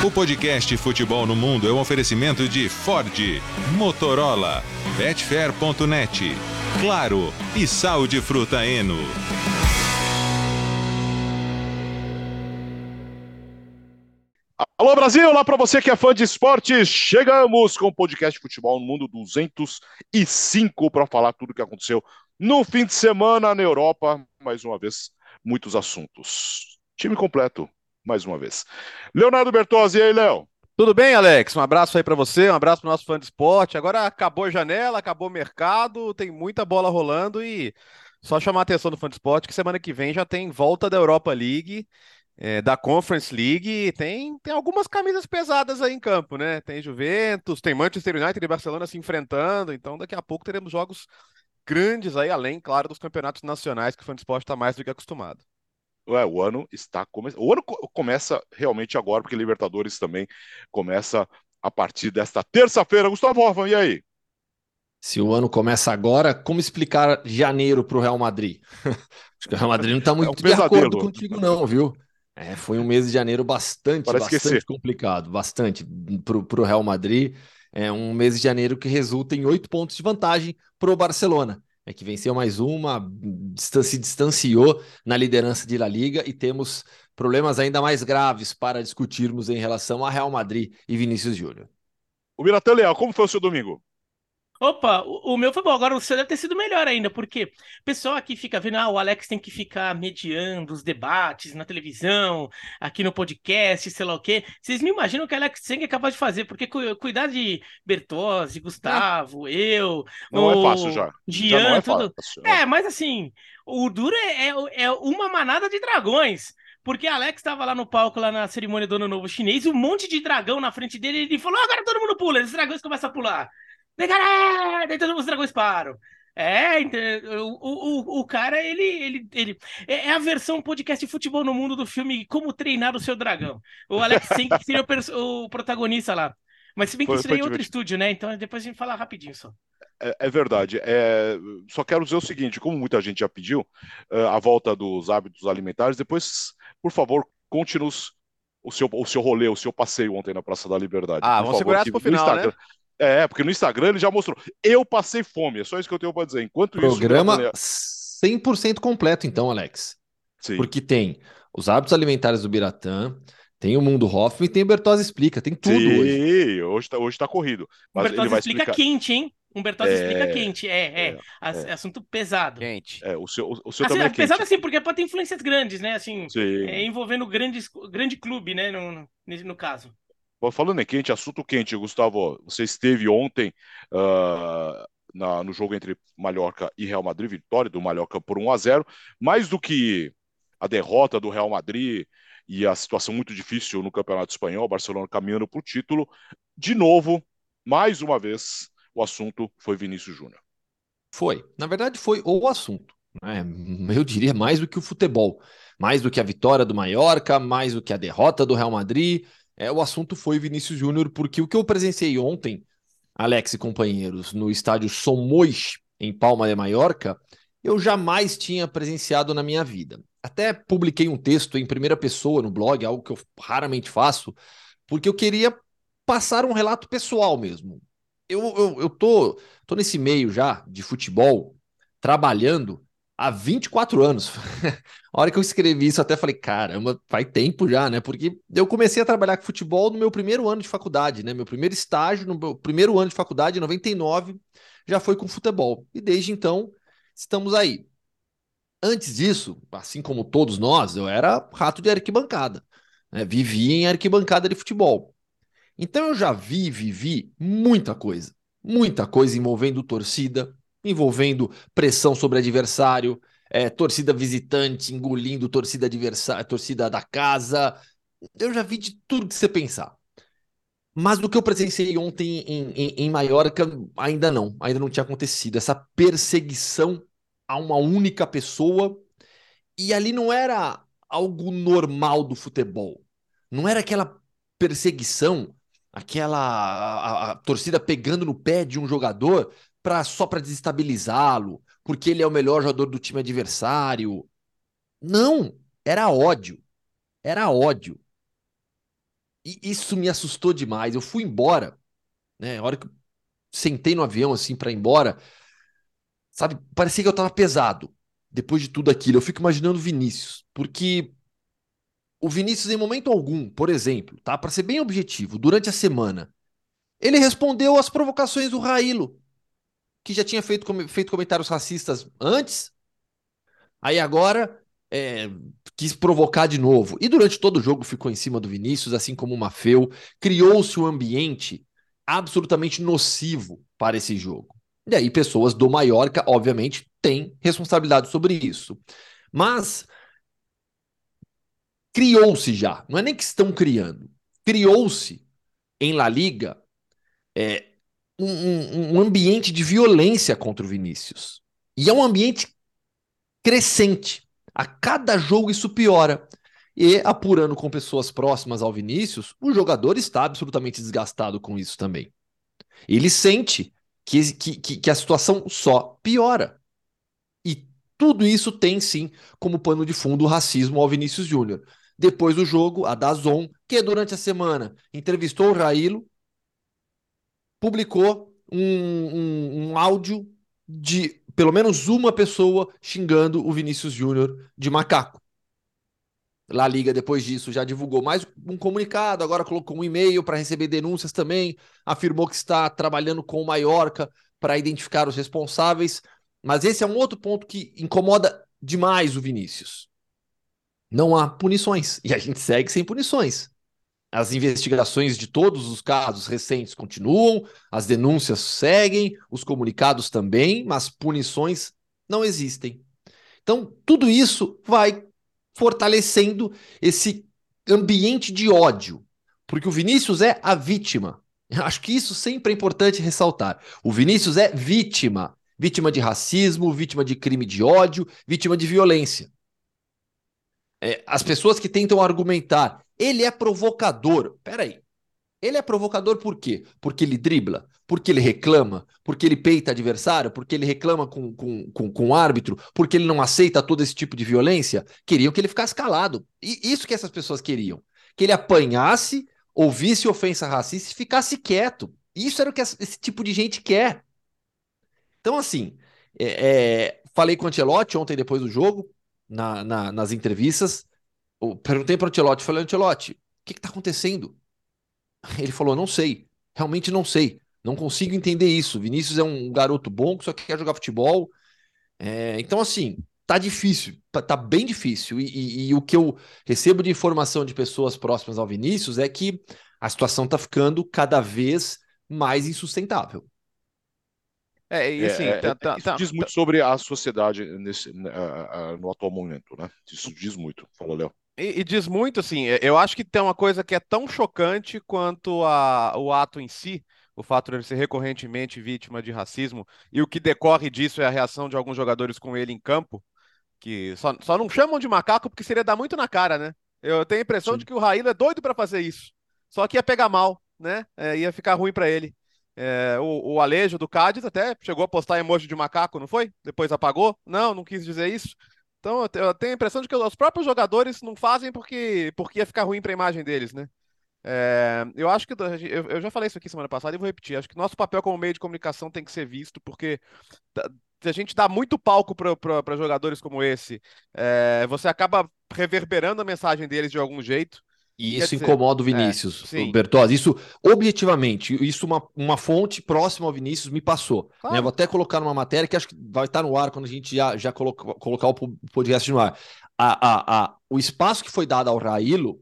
O podcast Futebol no Mundo é um oferecimento de Ford, Motorola, Betfair.net, Claro e Sal de Fruta Eno. Alô Brasil, lá para você que é fã de esportes, chegamos com o podcast Futebol no Mundo 205 para falar tudo o que aconteceu no fim de semana na Europa. Mais uma vez, muitos assuntos. Time completo, mais uma vez. Leonardo Bertozzi, e aí, Léo? Tudo bem, Alex? Um abraço aí para você, um abraço para nosso fã de esporte. Agora acabou a janela, acabou o mercado, tem muita bola rolando e só chamar a atenção do fã de esporte que semana que vem já tem volta da Europa League é, da Conference League, tem, tem algumas camisas pesadas aí em campo, né? Tem Juventus, tem Manchester United e Barcelona se enfrentando, então daqui a pouco teremos jogos grandes aí, além, claro, dos campeonatos nacionais que o Fansport está mais do que acostumado. O ano está começando. O ano co começa realmente agora, porque Libertadores também começa a partir desta terça-feira. Gustavo Hoffman, e aí? Se o ano começa agora, como explicar janeiro para o Real Madrid? Acho que o Real Madrid não está muito é um de acordo contigo, não, viu? É, foi um mês de janeiro bastante, Parece bastante complicado, bastante para o Real Madrid. É um mês de janeiro que resulta em oito pontos de vantagem para o Barcelona. É que venceu mais uma, se distanciou na liderança de La Liga e temos problemas ainda mais graves para discutirmos em relação a Real Madrid e Vinícius Júnior. O Miratã Leal, como foi o seu domingo? Opa, o, o, meu foi bom. Agora o seu deve ter sido melhor ainda, porque o pessoal aqui fica vendo, ah, o Alex tem que ficar mediando os debates na televisão, aqui no podcast, sei lá o quê. Vocês me imaginam o que o Alex Seng é capaz de fazer, porque cu cuidar de Bertozzi, Gustavo, é. eu. Não é o... é fácil já. Gian, já é tudo. Fácil, é. é, mas assim, o duro é, é, é uma manada de dragões. Porque Alex estava lá no palco, lá na cerimônia do Ano Novo Chinês, um monte de dragão na frente dele, e ele falou: agora todo mundo pula, os dragões começam a pular. Galera! Daí todos os dragões param. É, o, o, o cara, ele, ele, ele. É, é a versão podcast de futebol no mundo do filme Como Treinar o Seu Dragão. O Alex Sink seria o, o, protagonista lá. Mas se bem que foi, isso daí é outro estúdio, né? Então depois a gente fala rapidinho só. É, é verdade. É, só quero dizer o seguinte: como muita gente já pediu uh, a volta dos hábitos alimentares, depois, por favor, conte-nos o seu, o seu rolê, o seu passeio ontem na Praça da Liberdade. Ah, vamos segurar isso pro final, né? É, porque no Instagram ele já mostrou. Eu passei fome, é só isso que eu tenho para dizer. Enquanto Programa isso. Programa 100% completo, então, Alex. Sim. Porque tem os hábitos alimentares do Biratã, tem o Mundo Hoffman e tem o Bertozzi Explica, tem tudo Sim, hoje. hoje tá, hoje tá corrido. Mas o Bertozzi ele vai explica explicar... quente, hein? Um Bertozzi é... explica quente, é, é, é, é, assunto pesado. Quente. É, o seu, o, seu assim, também é quente. Pesado assim, porque pode ter influências grandes, né? Assim, é, envolvendo grandes, grande clube, né? No, no, no caso. Falando em quente, assunto quente, Gustavo, você esteve ontem uh, na, no jogo entre Mallorca e Real Madrid, vitória do Mallorca por 1 a 0 mais do que a derrota do Real Madrid e a situação muito difícil no Campeonato Espanhol, Barcelona caminhando para o título, de novo, mais uma vez, o assunto foi Vinícius Júnior. Foi, na verdade foi o assunto. Né? Eu diria mais do que o futebol, mais do que a vitória do Mallorca, mais do que a derrota do Real Madrid, é, o assunto foi Vinícius Júnior, porque o que eu presenciei ontem, Alex e companheiros, no estádio Somois, em Palma de Mallorca, eu jamais tinha presenciado na minha vida. Até publiquei um texto em primeira pessoa no blog, algo que eu raramente faço, porque eu queria passar um relato pessoal mesmo. Eu, eu, eu tô, tô nesse meio já de futebol, trabalhando há 24 anos. a hora que eu escrevi isso, até falei, caramba, faz tempo já, né? Porque eu comecei a trabalhar com futebol no meu primeiro ano de faculdade, né? Meu primeiro estágio, no meu primeiro ano de faculdade, em 99, já foi com futebol. E desde então, estamos aí. Antes disso, assim como todos nós, eu era rato de arquibancada. Né? Vivia em arquibancada de futebol. Então eu já vi, vivi muita coisa. Muita coisa envolvendo torcida, envolvendo pressão sobre adversário, é, torcida visitante engolindo torcida adversária, torcida da casa. Eu já vi de tudo que você pensar. Mas do que eu presenciei ontem em, em, em Maiorca, ainda não, ainda não tinha acontecido. Essa perseguição a uma única pessoa. E ali não era algo normal do futebol. Não era aquela perseguição, aquela a, a, a torcida pegando no pé de um jogador pra, só para desestabilizá-lo, porque ele é o melhor jogador do time adversário. Não, era ódio. Era ódio. E isso me assustou demais. Eu fui embora, né? A hora que eu sentei no avião assim para ir embora, sabe? Parecia que eu tava pesado depois de tudo aquilo. Eu fico imaginando o Vinícius, porque o Vinícius, em momento algum, por exemplo, tá? Para ser bem objetivo, durante a semana, ele respondeu às provocações do Railo, que já tinha feito, feito comentários racistas antes. Aí agora é, quis provocar de novo. E durante todo o jogo ficou em cima do Vinícius, assim como o Mafeu. Criou-se um ambiente absolutamente nocivo para esse jogo. E aí, pessoas do Mallorca, obviamente, têm responsabilidade sobre isso. Mas criou-se já, não é nem que estão criando, criou-se em La Liga é, um, um, ambiente de violência contra o Vinícius. E é um ambiente crescente. A cada jogo isso piora. E apurando com pessoas próximas ao Vinícius, o jogador está absolutamente desgastado com isso também. Ele sente que, que, que a situação só piora. E tudo isso tem sim como pano de fundo o racismo ao Vinícius Júnior. Depois do jogo, a Dazon, que durante a semana entrevistou o Railo, publicou um, um, um áudio de pelo menos uma pessoa xingando o Vinícius Júnior de macaco. La Liga, depois disso, já divulgou mais um comunicado, agora colocou um e-mail para receber denúncias também, afirmou que está trabalhando com o Mallorca para identificar os responsáveis. Mas esse é um outro ponto que incomoda demais o Vinícius. Não há punições. E a gente segue sem punições. As investigações de todos os casos recentes continuam, as denúncias seguem, os comunicados também, mas punições não existem. Então, tudo isso vai fortalecendo esse ambiente de ódio, porque o Vinícius é a vítima. Acho que isso sempre é importante ressaltar. O Vinícius é vítima, vítima de racismo, vítima de crime de ódio, vítima de violência. É, as pessoas que tentam argumentar ele é provocador. Peraí. Ele é provocador por quê? Porque ele dribla, porque ele reclama, porque ele peita adversário, porque ele reclama com, com, com, com o árbitro, porque ele não aceita todo esse tipo de violência. Queriam que ele ficasse calado. E isso que essas pessoas queriam. Que ele apanhasse, ouvisse ofensa racista e ficasse quieto. Isso era o que esse tipo de gente quer. Então, assim, é, é, falei com o Ancelotti ontem depois do jogo, na, na, nas entrevistas perguntei para o Ancelotti, falei, Ancelotti, o que está acontecendo? Ele falou, não sei, realmente não sei, não consigo entender isso. Vinícius é um garoto bom que só quer jogar futebol. É, então, assim, tá difícil, tá, tá bem difícil. E, e, e, o que eu recebo de informação de pessoas próximas ao Vinícius é que a situação tá ficando cada vez mais insustentável. É, e assim, é, tá, tá, isso tá, diz muito sobre a sociedade nesse, uh, uh, no atual momento, né? Isso diz muito. Fala, Léo. E, e, diz muito, assim, é, eu acho que tem uma coisa que é tão chocante quanto a, o ato em si, o fato de ele ser recorrentemente vítima de racismo, e o que decorre disso é a reação de alguns jogadores com ele em campo, que só, só não chamam de macaco porque seria dar muito na cara, né? Eu tenho a impressão Sim. de que o Raíla é doido para fazer isso, só que ia pegar mal, né? É, ia ficar ruim para ele. É, o, o Alejo do Cádiz até chegou a postar emoji de macaco, não foi? Depois apagou? Não, não quis dizer isso. Então eu tenho a impressão de que os próprios jogadores não fazem porque, porque ia ficar ruim para a imagem deles, né? É, eu acho que eu, eu, já falei isso aqui semana passada e vou repetir. Acho que nosso papel como meio de comunicação tem que ser visto, porque a gente dá muito palco para jogadores como esse, é, você acaba reverberando a mensagem deles de algum jeito. E isso dizer, incomoda o é, Vinícius, é, Bertozzi. Isso, objetivamente, isso uma, uma fonte próxima ao Vinícius me passou. Né? Claro. Né? Vou até colocar numa matéria que acho que vai estar no ar quando a gente já, já coloca, colocar o podcast no ar. A, a, a, o espaço que foi dado ao Railo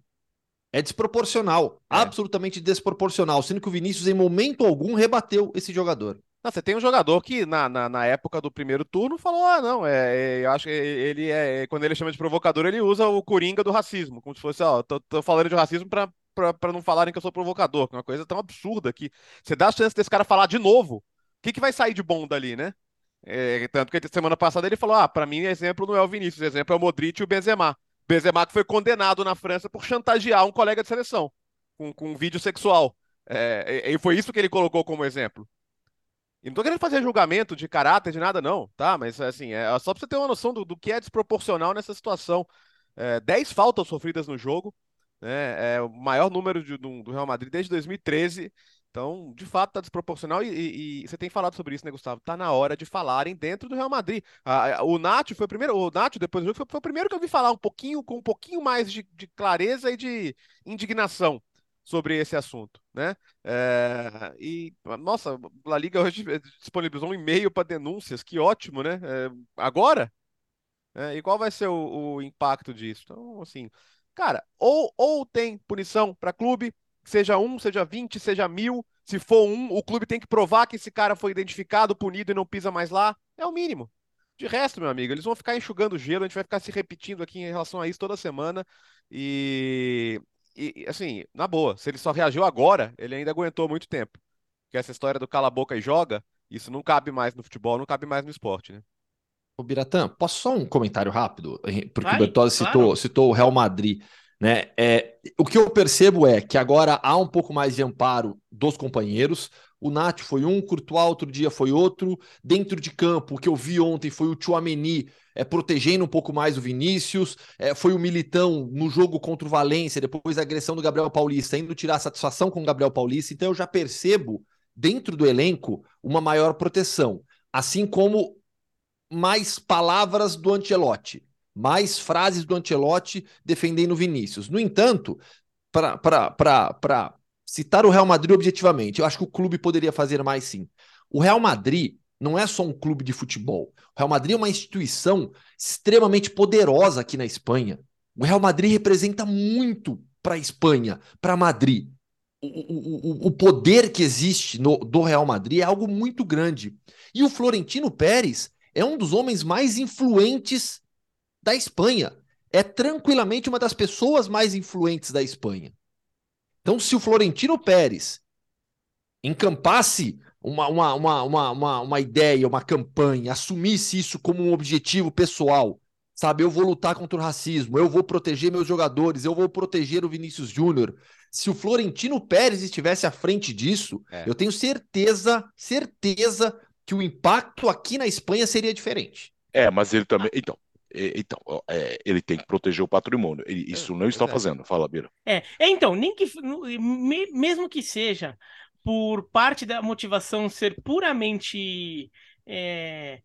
é desproporcional, é. absolutamente desproporcional, sendo que o Vinícius, em momento algum, rebateu esse jogador. Não, você tem um jogador que na, na, na, época do primeiro turno falou: ah, não, é, é eu acho que ele é. Quando ele chama de provocador, ele usa o coringa do racismo, como se fosse, ó, tô, tô falando de racismo pra, pra, pra não falarem que eu sou provocador, que é uma coisa tão absurda que você dá a chance desse cara falar de novo, o que, que vai sair de bom dali, né? É, tanto que semana passada ele falou: ah, pra mim, exemplo não é o Vinícius, exemplo é o Modric e o Benzema. Benzema que foi condenado na França por chantagear um colega de seleção com, com um vídeo sexual. É, e foi isso que ele colocou como exemplo. E não tô querendo fazer julgamento de caráter, de nada, não, tá? Mas, assim, é só pra você ter uma noção do, do que é desproporcional nessa situação. É, 10 faltas sofridas no jogo, né? É o maior número de, do, do Real Madrid desde 2013. Então, de fato, está desproporcional e, e, e, você tem falado sobre isso, né, Gustavo? Tá na hora de falarem dentro do Real Madrid. O Nacho foi o primeiro, o Nacho, depois do jogo, foi, foi, o primeiro que eu vi falar um pouquinho, com um pouquinho mais de, de clareza e de indignação sobre esse assunto, né? É, e, nossa, a Liga hoje disponibilizou um e-mail para denúncias, que ótimo, né? É, agora? É, e qual vai ser o, o impacto disso? Então, assim, cara, ou, ou tem punição para clube, seja um, seja vinte, seja mil. Se for um, o clube tem que provar que esse cara foi identificado, punido e não pisa mais lá. É o mínimo. De resto, meu amigo, eles vão ficar enxugando gelo, a gente vai ficar se repetindo aqui em relação a isso toda semana. E, e assim, na boa, se ele só reagiu agora, ele ainda aguentou muito tempo. Porque essa história do cala a boca e joga, isso não cabe mais no futebol, não cabe mais no esporte, né? Ô, Biratã, posso só um comentário rápido? Porque vai, o Bertozzi claro. citou, citou o Real Madrid. Né? É, o que eu percebo é que agora há um pouco mais de amparo dos companheiros. O Nath foi um, Courtois outro dia foi outro. Dentro de campo, o que eu vi ontem foi o Chouameni é, protegendo um pouco mais o Vinícius. É, foi o Militão no jogo contra o Valência, depois da agressão do Gabriel Paulista, indo tirar satisfação com o Gabriel Paulista. Então eu já percebo, dentro do elenco, uma maior proteção. Assim como mais palavras do Ancelotti mais frases do Ancelotti defendendo o Vinícius. No entanto, para citar o Real Madrid objetivamente, eu acho que o clube poderia fazer mais sim. O Real Madrid não é só um clube de futebol. O Real Madrid é uma instituição extremamente poderosa aqui na Espanha. O Real Madrid representa muito para a Espanha, para Madrid. O, o, o, poder que existe no, do Real Madrid é algo muito grande. E o Florentino Pérez é um dos homens mais influentes da Espanha. É tranquilamente uma das pessoas mais influentes da Espanha. Então, se o Florentino Pérez encampasse uma, uma, uma, uma, uma, ideia, uma campanha, assumisse isso como um objetivo pessoal, sabe? Eu vou lutar contra o racismo, eu vou proteger meus jogadores, eu vou proteger o Vinícius Júnior. Se o Florentino Pérez estivesse à frente disso, é. eu tenho certeza, certeza que o impacto aqui na Espanha seria diferente. É, mas ele também. Então, então, é, ele tem que proteger o patrimônio. Ele, é, isso não está fazendo. Fala, Bira. É, é, então, nem que mesmo que seja por parte da motivação ser puramente é,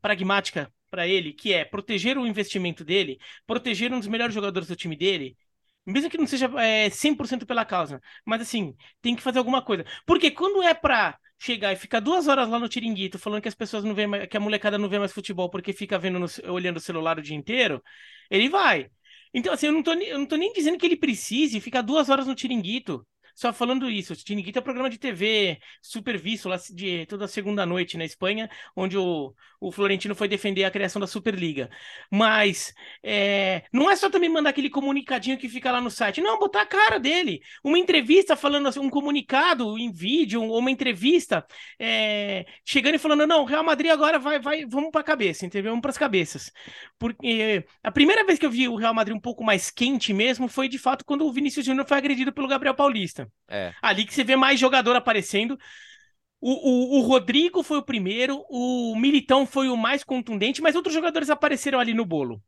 pragmática para ele, que é proteger o investimento dele, proteger um dos melhores jogadores do time dele, mesmo que não seja é, 100% pela causa, mas assim, tem que fazer alguma coisa. Porque quando é para chegar e ficar duas horas lá no Tiringuito falando que as pessoas não vêem mais, que a molecada não vê mais futebol porque fica vendo no, olhando o celular o dia inteiro, ele vai. Então, assim, eu não, tô, eu não tô nem dizendo que ele precise ficar duas horas no Tiringuito. Só falando isso, o Tiringuito é um programa de TV super visto lá de toda segunda noite na Espanha, onde o, o Florentino foi defender a criação da Superliga. Mas é, não é só também mandar aquele comunicadinho que fica lá no site, não, botar a cara dele. Uma entrevista falando assim, um comunicado em vídeo, ou uma entrevista é, chegando e falando, não, Real Madrid agora vai, vai vamos para a cabeça, entendeu? Vamos para as cabeças. Porque a primeira vez que eu vi o Real Madrid um pouco mais quente mesmo foi de fato quando o Vinícius Júnior foi agredido pelo Gabriel Paulista. É. Ali que você vê mais jogador aparecendo. O, o, o, Rodrigo foi o primeiro, o Militão foi o mais contundente, mas outros jogadores apareceram ali no bolo.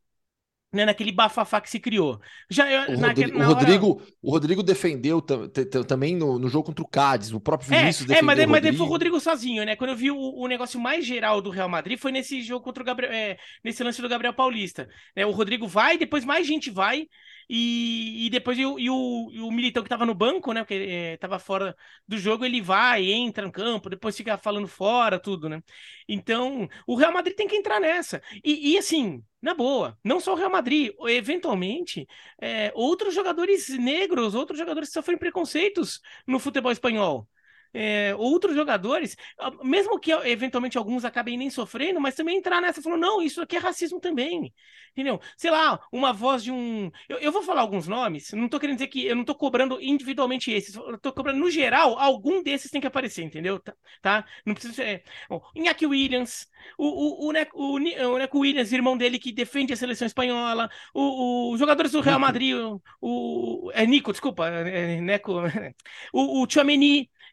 Né, naquele bafafá que se criou. Já, o, Rodrigo, o, Rodrigo hora... o Rodrigo defendeu também no, no, jogo contra o Cádiz, o próprio é, Vinícius é, defendeu. É, mas, mas foi o Rodrigo sozinho, né? Quando eu vi o, o, negócio mais geral do Real Madrid foi nesse jogo contra o Gabriel, é, nesse lance do Gabriel Paulista. Né? O Rodrigo vai, depois mais gente vai. E, e depois e o, e o, e o Militão que estava no banco, né? Porque é, fora do jogo, ele vai, entra no campo, depois fica falando fora, tudo, né? Então, o Real Madrid tem que entrar nessa. E, e assim, na boa, não só o Real Madrid, eventualmente, é, outros jogadores negros, outros jogadores que sofrem preconceitos no futebol espanhol é, outros jogadores, mesmo que eventualmente alguns acabem nem sofrendo, mas também entrar nessa falando, não, isso aqui é racismo também. Entendeu? Sei lá, uma voz de um. Eu, eu vou falar alguns nomes, não tô querendo dizer que eu não tô cobrando individualmente esses, eu tô cobrando no geral, algum desses tem que aparecer, entendeu? Tá? tá? Não precisa ser. Bom, Iñaki Williams, o, o, o, Neco, o, o Neco Williams, irmão dele que defende a seleção espanhola, o, o jogadores do Real Madrid, o, o, é Nico, desculpa, é Neco, o, o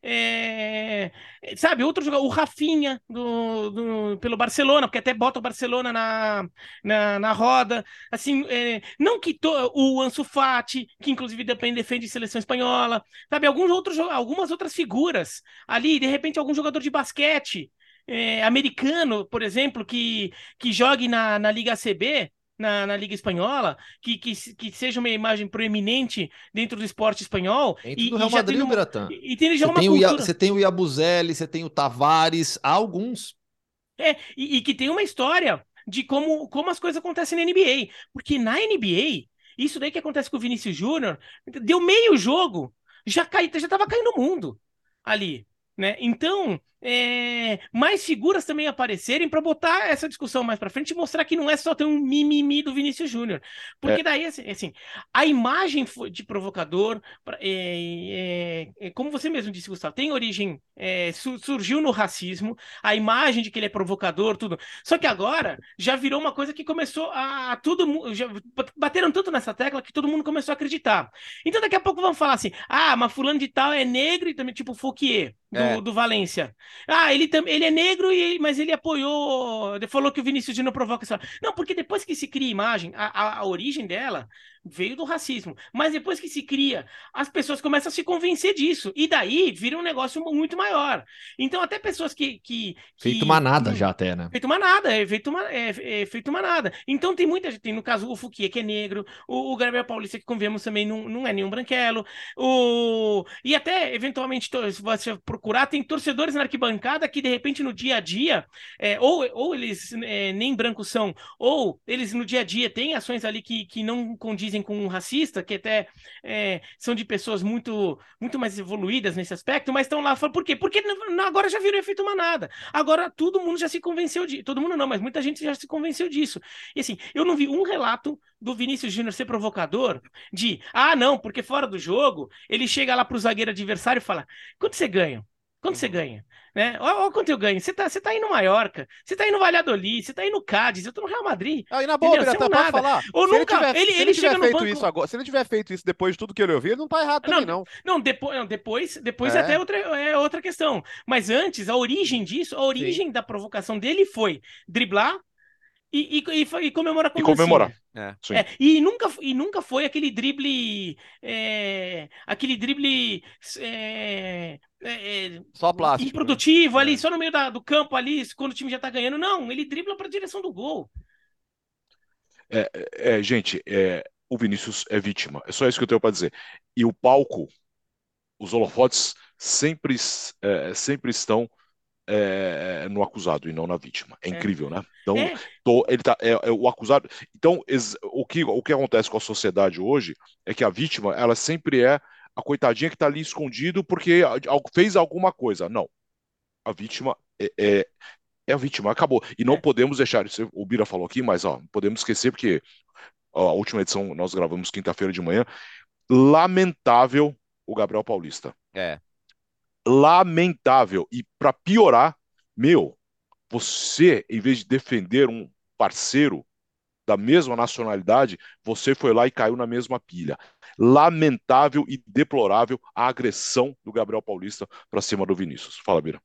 é, sabe, outro jogador, o Rafinha do, do, pelo Barcelona, porque até bota o Barcelona na, na, na roda, assim, é, não que o Ansu Fati, que inclusive depende, defende seleção espanhola, sabe, alguns outros, algumas outras figuras ali, de repente algum jogador de basquete, é, americano, por exemplo, que, que jogue na, na Liga ACB, na, na Liga Espanhola, que, que, que seja uma imagem proeminente dentro do esporte espanhol. Dentro e, do Real Madrid, uma, Beratan. E, e tem já você uma tem cultura... o, Você tem o Iabuzelli, você tem o Tavares, há alguns. É, e, e, que tem uma história de como, como as coisas acontecem na NBA. Porque na NBA, isso daí que acontece com o Vinícius Júnior, deu meio jogo, já, cai, já tava caindo o mundo ali. Né? Então, é, mais figuras também aparecerem para botar essa discussão mais para frente e mostrar que não é só ter um mimimi do Vinícius Júnior. Porque é. daí, assim, assim, a imagem de provocador, é, é, é, como você mesmo disse, Gustavo, tem origem, é, su surgiu no racismo, a imagem de que ele é provocador, tudo. Só que agora já virou uma coisa que começou a, a tudo, já bateram tanto nessa tecla que todo mundo começou a acreditar. Então daqui a pouco vão falar assim, ah, mas fulano de tal é negro e também tipo Fouquier, do, do Valência. Ah, ele, ele é negro, e, mas ele apoiou. Falou que o Vinícius Júnior provoca isso. Não, porque depois que se cria imagem, a, a, a origem dela veio do racismo. Mas depois que se cria, as pessoas começam a se convencer disso. E daí vira um negócio muito maior. Então, até pessoas que. que, que feito manada já até, né? Feito manada, é feito, uma, é, é feito manada. Então, tem muita gente. Tem no caso o Fuquia, que é negro, o, o Gabriel Paulista, que convemos também, não, não é nenhum branquelo. O... E até, eventualmente, se você procurar, tem torcedores na arquibancada que, de repente, no dia a dia, é, ou, ou eles é, nem brancos são, ou eles no dia a dia têm ações ali que, que não condizem dizem com um racista, que até é, são de pessoas muito, muito mais evoluídas nesse aspecto, mas estão lá falando, por quê? Porque agora já virou efeito manada. Agora todo mundo já se convenceu de. Todo mundo não, mas muita gente já se convenceu disso. E assim, eu não vi um relato do Vinícius Júnior ser provocador de ah, não, porque fora do jogo, ele chega lá pro zagueiro adversário e fala: quanto você ganha? Quanto você ganha? Né? Olha, olha quanto eu ganho. Você tá, você tá aí no Mallorca, você tá aí no Valladolid, você tá aí no Cádiz, eu tô no Real Madrid. Aí na boa, Birata, pode falar. Ou se nunca, ele, tiver, ele, se ele, ele chega feito banco... isso agora, se ele tiver feito isso depois de tudo que ele ouviu, ele não tá errado também, não. Não, não depois, não, depois, depois é. até outra, é outra questão. Mas antes, a origem disso, a origem Sim. da provocação dele foi driblar, e, e, e, e comemorar com E comemorar. É. É, e, nunca, e nunca foi aquele drible. É, aquele drible. É, é, é, só plástico. Improdutivo né? ali, só no meio da, do campo ali, quando o time já tá ganhando. Não, ele dribla para a direção do gol. É, gente, o Vinícius é vítima. É só isso que eu tenho para dizer. E o palco, os holofotes sempre, sempre estão é, no acusado e não na vítima. É, é. incrível, né? Então, é. Tô, ele tá, é, é, o acusado. Então, o que, o que acontece com a sociedade hoje é que a vítima, ela sempre é a coitadinha que está ali escondido porque fez alguma coisa. Não. A vítima é, é, é a vítima, acabou. E não é. podemos deixar, isso o Bira falou aqui, mas ó, podemos esquecer porque ó, a última edição nós gravamos quinta-feira de manhã. Lamentável o Gabriel Paulista. É lamentável. E para piorar, meu, você, em vez de defender um parceiro da mesma nacionalidade, você foi lá e caiu na mesma pilha. Lamentável e deplorável a agressão do Gabriel Paulista para cima do Vinícius. Fala, Bira.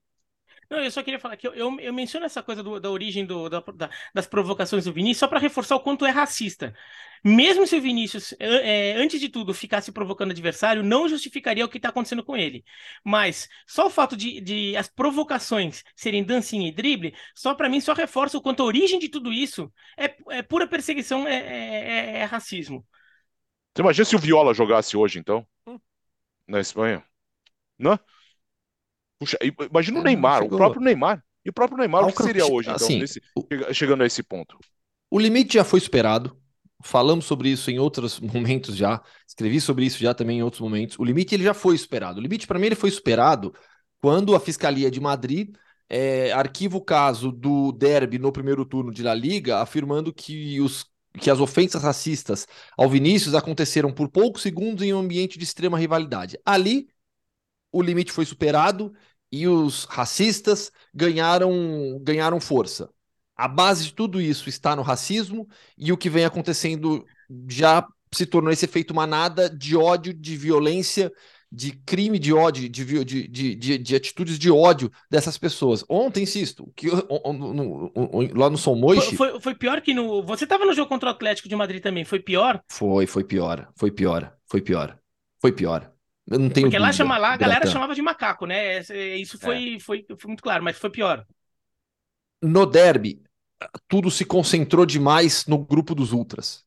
Não, eu só queria falar que eu, eu, eu menciono essa coisa do, da origem do, da, da, das provocações do Vinícius só para reforçar o quanto é racista. Mesmo se o Vinícius, é, antes de tudo, ficasse provocando adversário, não justificaria o que está acontecendo com ele. Mas só o fato de, de as provocações serem dancinha e drible, só para mim só reforça o quanto a origem de tudo isso é, é pura perseguição, é, é, é racismo. Você imagina se o Viola jogasse hoje, então? Hum. Na Espanha? Não? Puxa, imagina o é, Neymar, o próprio Neymar. E o próprio Neymar, o que seria hoje, então, assim, nesse, chegando a esse ponto? O limite já foi superado. Falamos sobre isso em outros momentos já. Escrevi sobre isso já também em outros momentos. O limite ele já foi superado. O limite, para mim, ele foi superado quando a Fiscalia de Madrid é, arquiva o caso do derby no primeiro turno de La Liga, afirmando que, os, que as ofensas racistas ao Vinícius aconteceram por poucos segundos em um ambiente de extrema rivalidade. Ali, o limite foi superado e os racistas ganharam, ganharam força. A base de tudo isso está no racismo e o que vem acontecendo já se tornou esse efeito manada de ódio, de violência, de crime de ódio, de, de, de, de, de atitudes de ódio dessas pessoas. Ontem, insisto, que, lá no São. Foi, foi, foi, pior que no... Você estava no jogo contra o Atlético de Madrid também, foi pior? Foi, foi pior, foi pior, foi pior, foi pior. Eu não tenho Porque lá, chama, lá a galera chamava de macaco, né? Isso foi, é. foi, foi muito claro, mas foi pior. No derby, tudo se concentrou demais no grupo dos ultras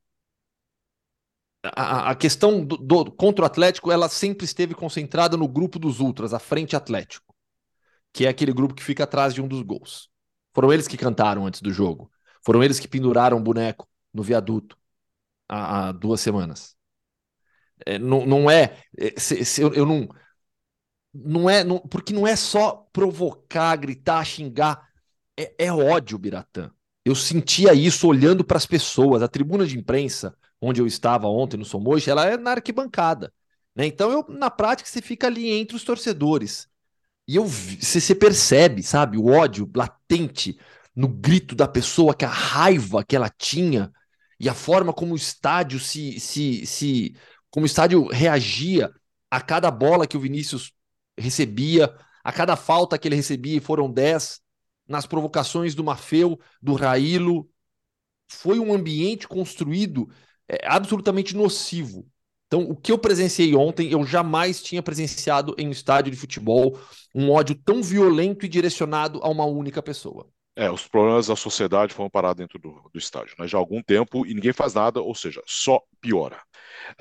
a, a questão do, do, contra o Atlético, ela sempre esteve concentrada no grupo dos ultras, a frente Atlético, que é aquele grupo que fica atrás de um dos gols. Foram eles que cantaram antes do jogo. Foram eles que penduraram o boneco no viaduto há, há duas semanas. É, não, não é. é se, se eu, eu, não. Não é. Não, porque não é só provocar, gritar, xingar. É, é ódio, Biratã. Eu sentia isso olhando para as pessoas. A tribuna de imprensa onde eu estava ontem no Somoji, ela é na arquibancada. Né? Então, eu, na prática, você fica ali entre os torcedores. E eu você, você percebe, sabe, o ódio latente no grito da pessoa, que a raiva que ela tinha e a forma como o estádio se, se, se como o estádio reagia a cada bola que o Vinícius recebia, a cada falta que ele recebia, e foram 10, nas provocações do Mafeu, do Railo. Foi um ambiente construído é absolutamente nocivo. Então, o que eu presenciei ontem, eu jamais tinha presenciado em um estádio de futebol um ódio tão violento e direcionado a uma única pessoa. É, os problemas da sociedade foram parar dentro do, do estádio, né? Já há algum tempo e ninguém faz nada, ou seja, só piora.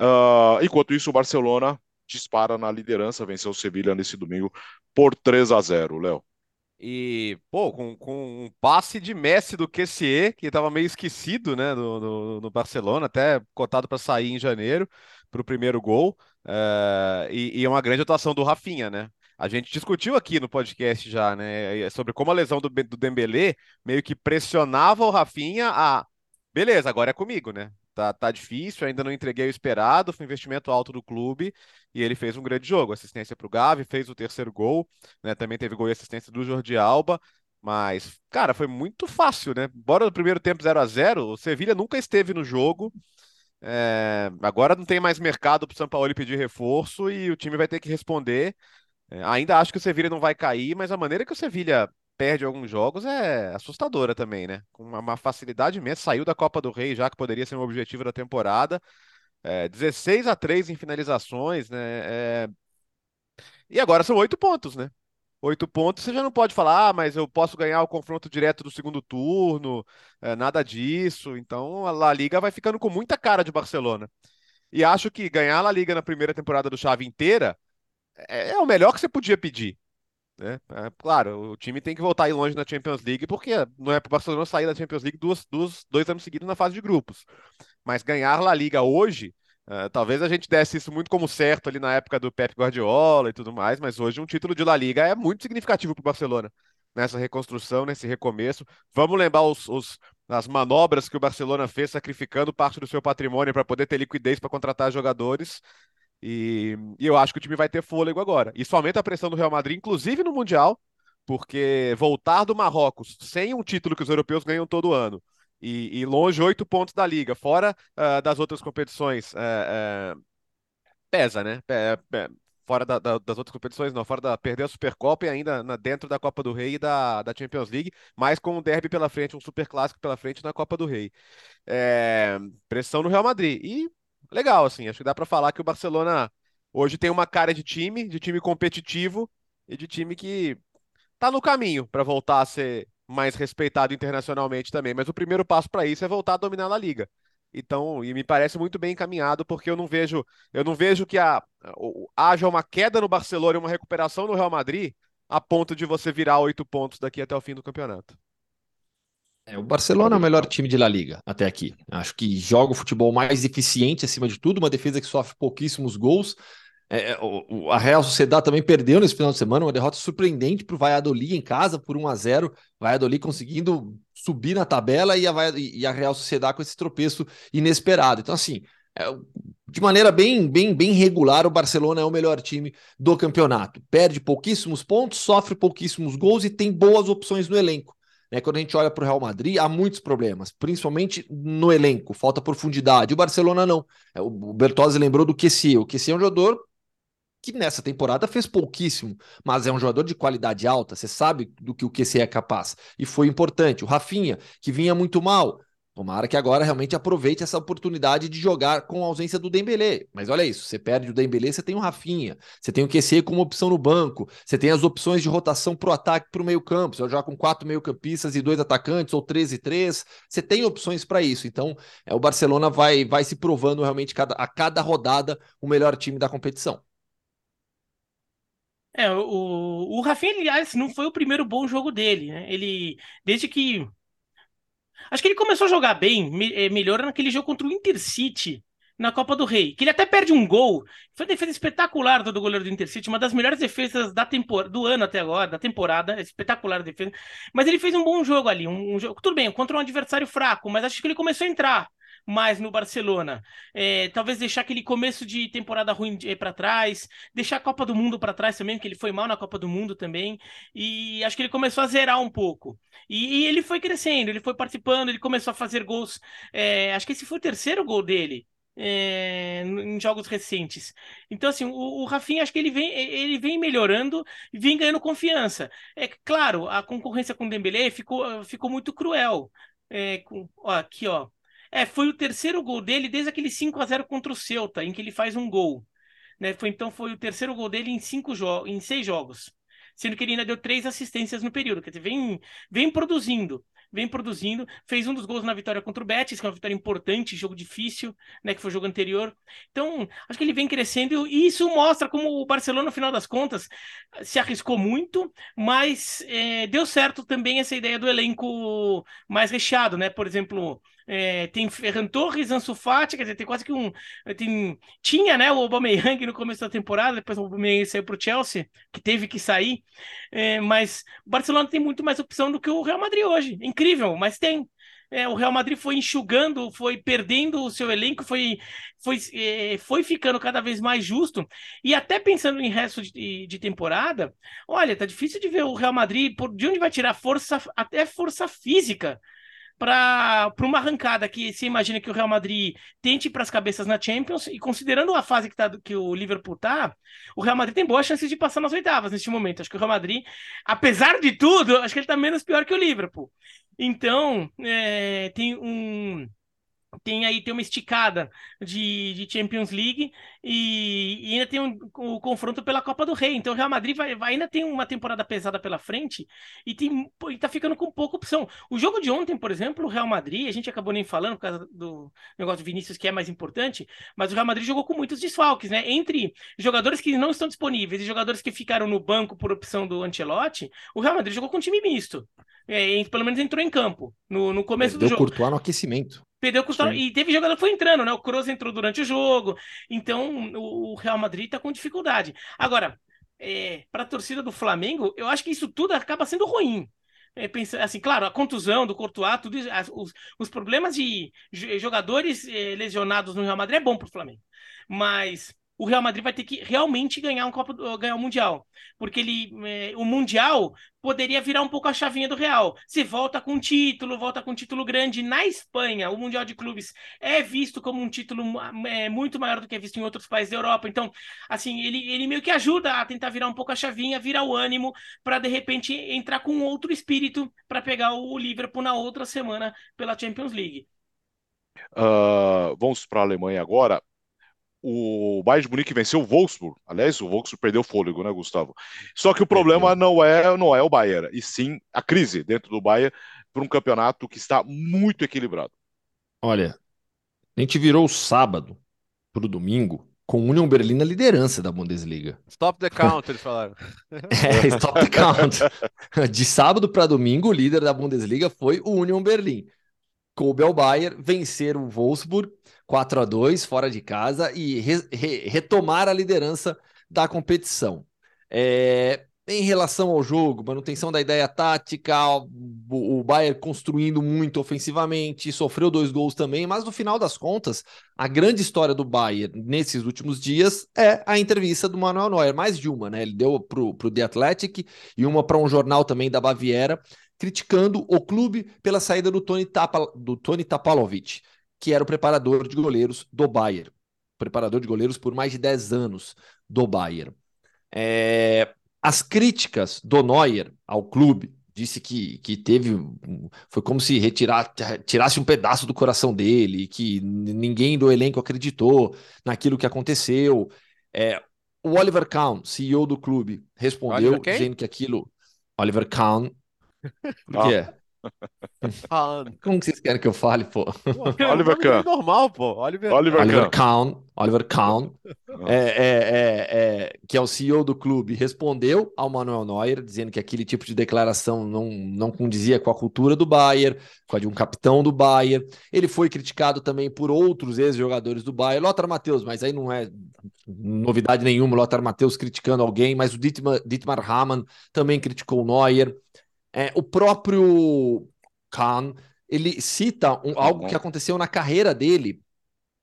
Uh, enquanto isso, o Barcelona dispara na liderança, venceu o Sevilha nesse domingo por 3 a 0, Léo. E, pô, com, com um passe de Messi do QCE, que estava meio esquecido, né, no, Barcelona, até cotado para sair em janeiro, para o primeiro gol. Uh, e, e é uma grande atuação do Rafinha, né? A gente discutiu aqui no podcast já, né, sobre como a lesão do, do meio que pressionava o Rafinha a, beleza, agora é comigo, né? Tá, tá difícil, ainda não entreguei o esperado, foi um investimento alto do clube e ele fez um grande jogo. Assistência para o Gavi, fez o terceiro gol, né? Também teve gol e assistência do Jordi Alba. Mas, cara, foi muito fácil, né? Bora no primeiro tempo 0 a 0 o Sevilha nunca esteve no jogo. É... agora não tem mais mercado para o São Paulo pedir reforço e o time vai ter que responder. É, ainda acho que o Sevilha não vai cair, mas a maneira que o Sevilha perde alguns jogos é assustadora também, né? Com uma, uma facilidade imensa, saiu da Copa do Rei já que poderia ser um objetivo da temporada. É, 16 a 3 em finalizações, né? É... E agora são oito pontos, né? Oito pontos, você já não pode falar, ah, mas eu posso ganhar o confronto direto do segundo turno, é, nada disso. Então a La Liga vai ficando com muita cara de Barcelona. E acho que ganhar a La Liga na primeira temporada do Chave inteira é, é o melhor que você podia pedir. Né? É, claro, o time tem que voltar aí longe na Champions League, porque não é para o Barcelona sair da Champions League duas, duas, dois anos seguidos na fase de grupos. Mas ganhar La Liga hoje, uh, talvez a gente desse isso muito como certo ali na época do Pep Guardiola e tudo mais, mas hoje um título de La Liga é muito significativo para o Barcelona nessa reconstrução, nesse recomeço. Vamos lembrar os, os, as manobras que o Barcelona fez, sacrificando parte do seu patrimônio para poder ter liquidez para contratar jogadores. E, e, eu acho que o time vai ter fôlego agora. Isso aumenta a pressão do Real Madrid, inclusive no Mundial, porque voltar do Marrocos sem um título que os europeus ganham todo ano e, e longe oito pontos da liga, fora uh, das outras competições, uh, uh, pesa, né? fora da, da, das outras competições, não, fora da perder a Supercopa e ainda na, dentro da Copa do Rei e da, da Champions League, mas com um derby pela frente, um super clássico pela frente na Copa do Rei. É, pressão no Real Madrid. E legal, assim. Acho que dá para falar que o Barcelona hoje tem uma cara de time, de time competitivo e de time que tá no caminho para voltar a ser mais respeitado internacionalmente também. Mas o primeiro passo para isso é voltar a dominar a liga. Então, e me parece muito bem encaminhado, porque eu não vejo, eu não vejo que a, haja uma queda no Barcelona e uma recuperação no Real Madrid a ponto de você virar oito pontos daqui até o fim do campeonato. É, o Barcelona é o melhor time de La Liga até aqui. Acho que joga o futebol mais eficiente acima de tudo, uma defesa que sofre pouquíssimos gols. É, é o, a Real Sociedade também perdeu nesse final de semana, uma derrota surpreendente para o Valladolid em casa por 1 a 0 Valladolid conseguindo subir na tabela e a, e a Real Sociedade com esse tropeço inesperado. Então, assim, é, de maneira bem, bem, bem regular, o Barcelona é o melhor time do campeonato. Perde pouquíssimos pontos, sofre pouquíssimos gols e tem boas opções no elenco. Né? Quando a gente olha para o Real Madrid, há muitos problemas, principalmente no elenco, falta profundidade. O Barcelona não. É, o Bertozzi lembrou do QC. O QC é um jogador que nessa temporada fez pouquíssimo, mas é um jogador de qualidade alta, você sabe do que o QC é capaz. E foi importante. O Rafinha, que vinha muito mal, Tomara que agora realmente aproveite essa oportunidade de jogar com a ausência do Dembélé. Mas olha isso, você perde o Dembélé, você tem o Rafinha, você tem o QC como opção no banco, você tem as opções de rotação para o ataque para o meio campo, você vai jogar com quatro meio campistas e dois atacantes, ou três e três, você tem opções para isso. Então, é, o Barcelona vai, vai se provando realmente cada, a cada rodada o melhor time da competição. É, o, o Rafinha, aliás, não foi o primeiro bom jogo dele, né? Ele, desde que Acho que ele começou a jogar bem, é, melhor naquele jogo contra o Intercity na Copa do Rei, que ele até perde um gol. Foi uma defesa espetacular do goleiro do Intercity, uma das melhores defesas da tempor do ano até agora, da temporada, espetacular defesa. Mas ele fez um bom jogo ali, um, um jogo, tudo bem, contra um adversário fraco, mas acho que ele começou a entrar mais no Barcelona. É, talvez deixar aquele começo de temporada ruim para trás, deixar a Copa do Mundo para trás também, porque ele foi mal na Copa do Mundo também. E acho que ele começou a zerar um pouco. E, e ele foi crescendo, ele foi participando, ele começou a fazer gols. É, acho que esse foi o terceiro gol dele. É, em jogos recentes. Então, assim, o, o Rafinha, acho que ele vem, ele vem melhorando e vem ganhando confiança. É claro, a concorrência com o Dembélé ficou, ficou muito cruel. É, com, ó, aqui, ó. É, foi o terceiro gol dele desde aquele 5 a 0 contra o Celta, em que ele faz um gol. Né? Foi, então foi o terceiro gol dele em, cinco em seis jogos. Sendo que ele ainda deu três assistências no período. Quer dizer, vem, vem produzindo vem produzindo, fez um dos gols na vitória contra o Betis, que é uma vitória importante, jogo difícil, né, que foi o jogo anterior. Então, acho que ele vem crescendo e isso mostra como o Barcelona, no final das contas, se arriscou muito, mas é, deu certo também essa ideia do elenco mais recheado, né? Por exemplo, é, tem Ferran Torres, Ansu Fati, quer dizer, tem quase que um... Tem, tinha, né, o Aubameyang no começo da temporada, depois o Aubameyang saiu para o Chelsea, que teve que sair, é, mas o Barcelona tem muito mais opção do que o Real Madrid hoje. Incrível, mas tem. É, o Real Madrid foi enxugando, foi perdendo o seu elenco, foi, foi, é, foi ficando cada vez mais justo. E até pensando em resto de, de temporada, olha, tá difícil de ver o Real Madrid, por, de onde vai tirar força, até força física para uma arrancada que se imagina que o Real Madrid tente para as cabeças na Champions e considerando a fase que, tá, que o Liverpool tá, o Real Madrid tem boas chances de passar nas oitavas neste momento. Acho que o Real Madrid, apesar de tudo, acho que ele está menos pior que o Liverpool. Então, é, tem um tem aí tem uma esticada de, de Champions League e, e ainda tem um, o confronto pela Copa do Rei. Então o Real Madrid vai, vai, ainda tem uma temporada pesada pela frente e, tem, e tá ficando com pouca opção. O jogo de ontem, por exemplo, o Real Madrid, a gente acabou nem falando por causa do negócio do Vinícius, que é mais importante, mas o Real Madrid jogou com muitos desfalques, né? Entre jogadores que não estão disponíveis e jogadores que ficaram no banco por opção do Ancelotti, o Real Madrid jogou com um time misto. É, pelo menos entrou em campo no, no começo Deu do jogo. Courtois no aquecimento. Perdeu o Sim. E teve jogador que foi entrando, né? O Kroos entrou durante o jogo. Então, o Real Madrid tá com dificuldade. Agora, é, para a torcida do Flamengo, eu acho que isso tudo acaba sendo ruim. É, pensa, assim, claro, a contusão do Courtois, tudo isso, as, os, os, problemas de jogadores é, lesionados no Real Madrid é bom para o Flamengo. Mas o Real Madrid vai ter que realmente ganhar um Copa, ganhar um Mundial. Porque ele, é, o Mundial poderia virar um pouco a chavinha do Real. Se volta com título, volta com título grande. Na Espanha, o Mundial de Clubes é visto como um título é, muito maior do que é visto em outros países da Europa. Então, assim, ele, ele meio que ajuda a tentar virar um pouco a chavinha, virar o ânimo, para de repente entrar com outro espírito para pegar o Liverpool na outra semana pela Champions League. Uh, vamos para a Alemanha agora o Bayern de Munique venceu o Wolfsburg. Aliás, o Wolfsburg perdeu fôlego, né, Gustavo? Só que o problema não é, não é o Bayern, e sim a crise dentro do Bayern para um campeonato que está muito equilibrado. Olha, a gente virou o sábado para o domingo com Union Berlin na liderança da Bundesliga. Stop the count, eles falaram. é, stop the count. De sábado para domingo, o líder da Bundesliga foi o Union Berlin. Coube ao Bayern vencer o Wolfsburg 4 a 2 fora de casa e re, re, retomar a liderança da competição. É, em relação ao jogo, manutenção da ideia tática, o, o Bayern construindo muito ofensivamente, sofreu dois gols também, mas no final das contas, a grande história do Bayern nesses últimos dias é a entrevista do Manuel Neuer, mais de uma, né? Ele deu para o The Athletic e uma para um jornal também da Baviera, criticando o clube pela saída do Tony, Tapa, do Tony Tapalovic, que era o preparador de goleiros do Bayern. Preparador de goleiros por mais de 10 anos do Bayern. É, as críticas do Neuer ao clube disse que, que teve. Foi como se retirar, tirasse um pedaço do coração dele, que ninguém do elenco acreditou naquilo que aconteceu. É, o Oliver Kahn, CEO do clube, respondeu dizendo que aquilo. Oliver Kahn. Por quê? Como que vocês querem que eu fale, pô? Oliver Kahn. normal, pô. Oliver, Oliver, Oliver Kahn. Oliver Kahn, é, é, é, é, que é o CEO do clube, respondeu ao Manuel Neuer, dizendo que aquele tipo de declaração não, não condizia com a cultura do Bayern, com a de um capitão do Bayern. Ele foi criticado também por outros ex-jogadores do Bayern. Lothar Matheus, mas aí não é novidade nenhuma, Lothar Matheus criticando alguém, mas o Dietmar, Dietmar Hamann também criticou o Neuer. É, o próprio Kahn, ele cita um, algo que aconteceu na carreira dele,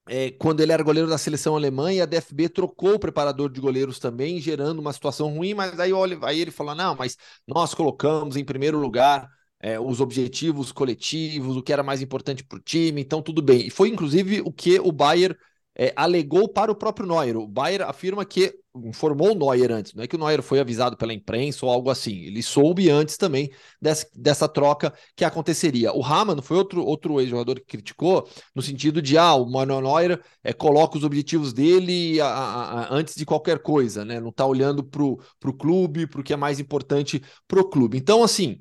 é, quando ele era goleiro da seleção alemã e a DFB trocou o preparador de goleiros também, gerando uma situação ruim, mas aí, olha, aí ele fala, não, mas nós colocamos em primeiro lugar é, os objetivos coletivos, o que era mais importante para o time, então tudo bem. E foi inclusive o que o Bayern é, alegou para o próprio Neuer. O Bayer afirma que informou o Neuer antes, não é que o Neuer foi avisado pela imprensa ou algo assim. Ele soube antes também dessa, dessa troca que aconteceria. O Raman foi outro, outro ex-jogador que criticou, no sentido de, ah, o Manuel Neuer é, coloca os objetivos dele a, a, a, antes de qualquer coisa, né? Não está olhando para o clube, para o que é mais importante para o clube. Então, assim,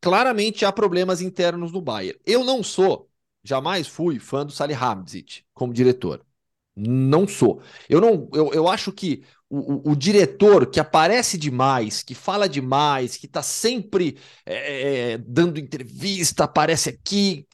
claramente há problemas internos no Bayern. Eu não sou, jamais fui fã do Salihamidzic como diretor. Não sou. Eu não. Eu, eu acho que o, o, o diretor que aparece demais, que fala demais, que está sempre é, é, dando entrevista, aparece aqui,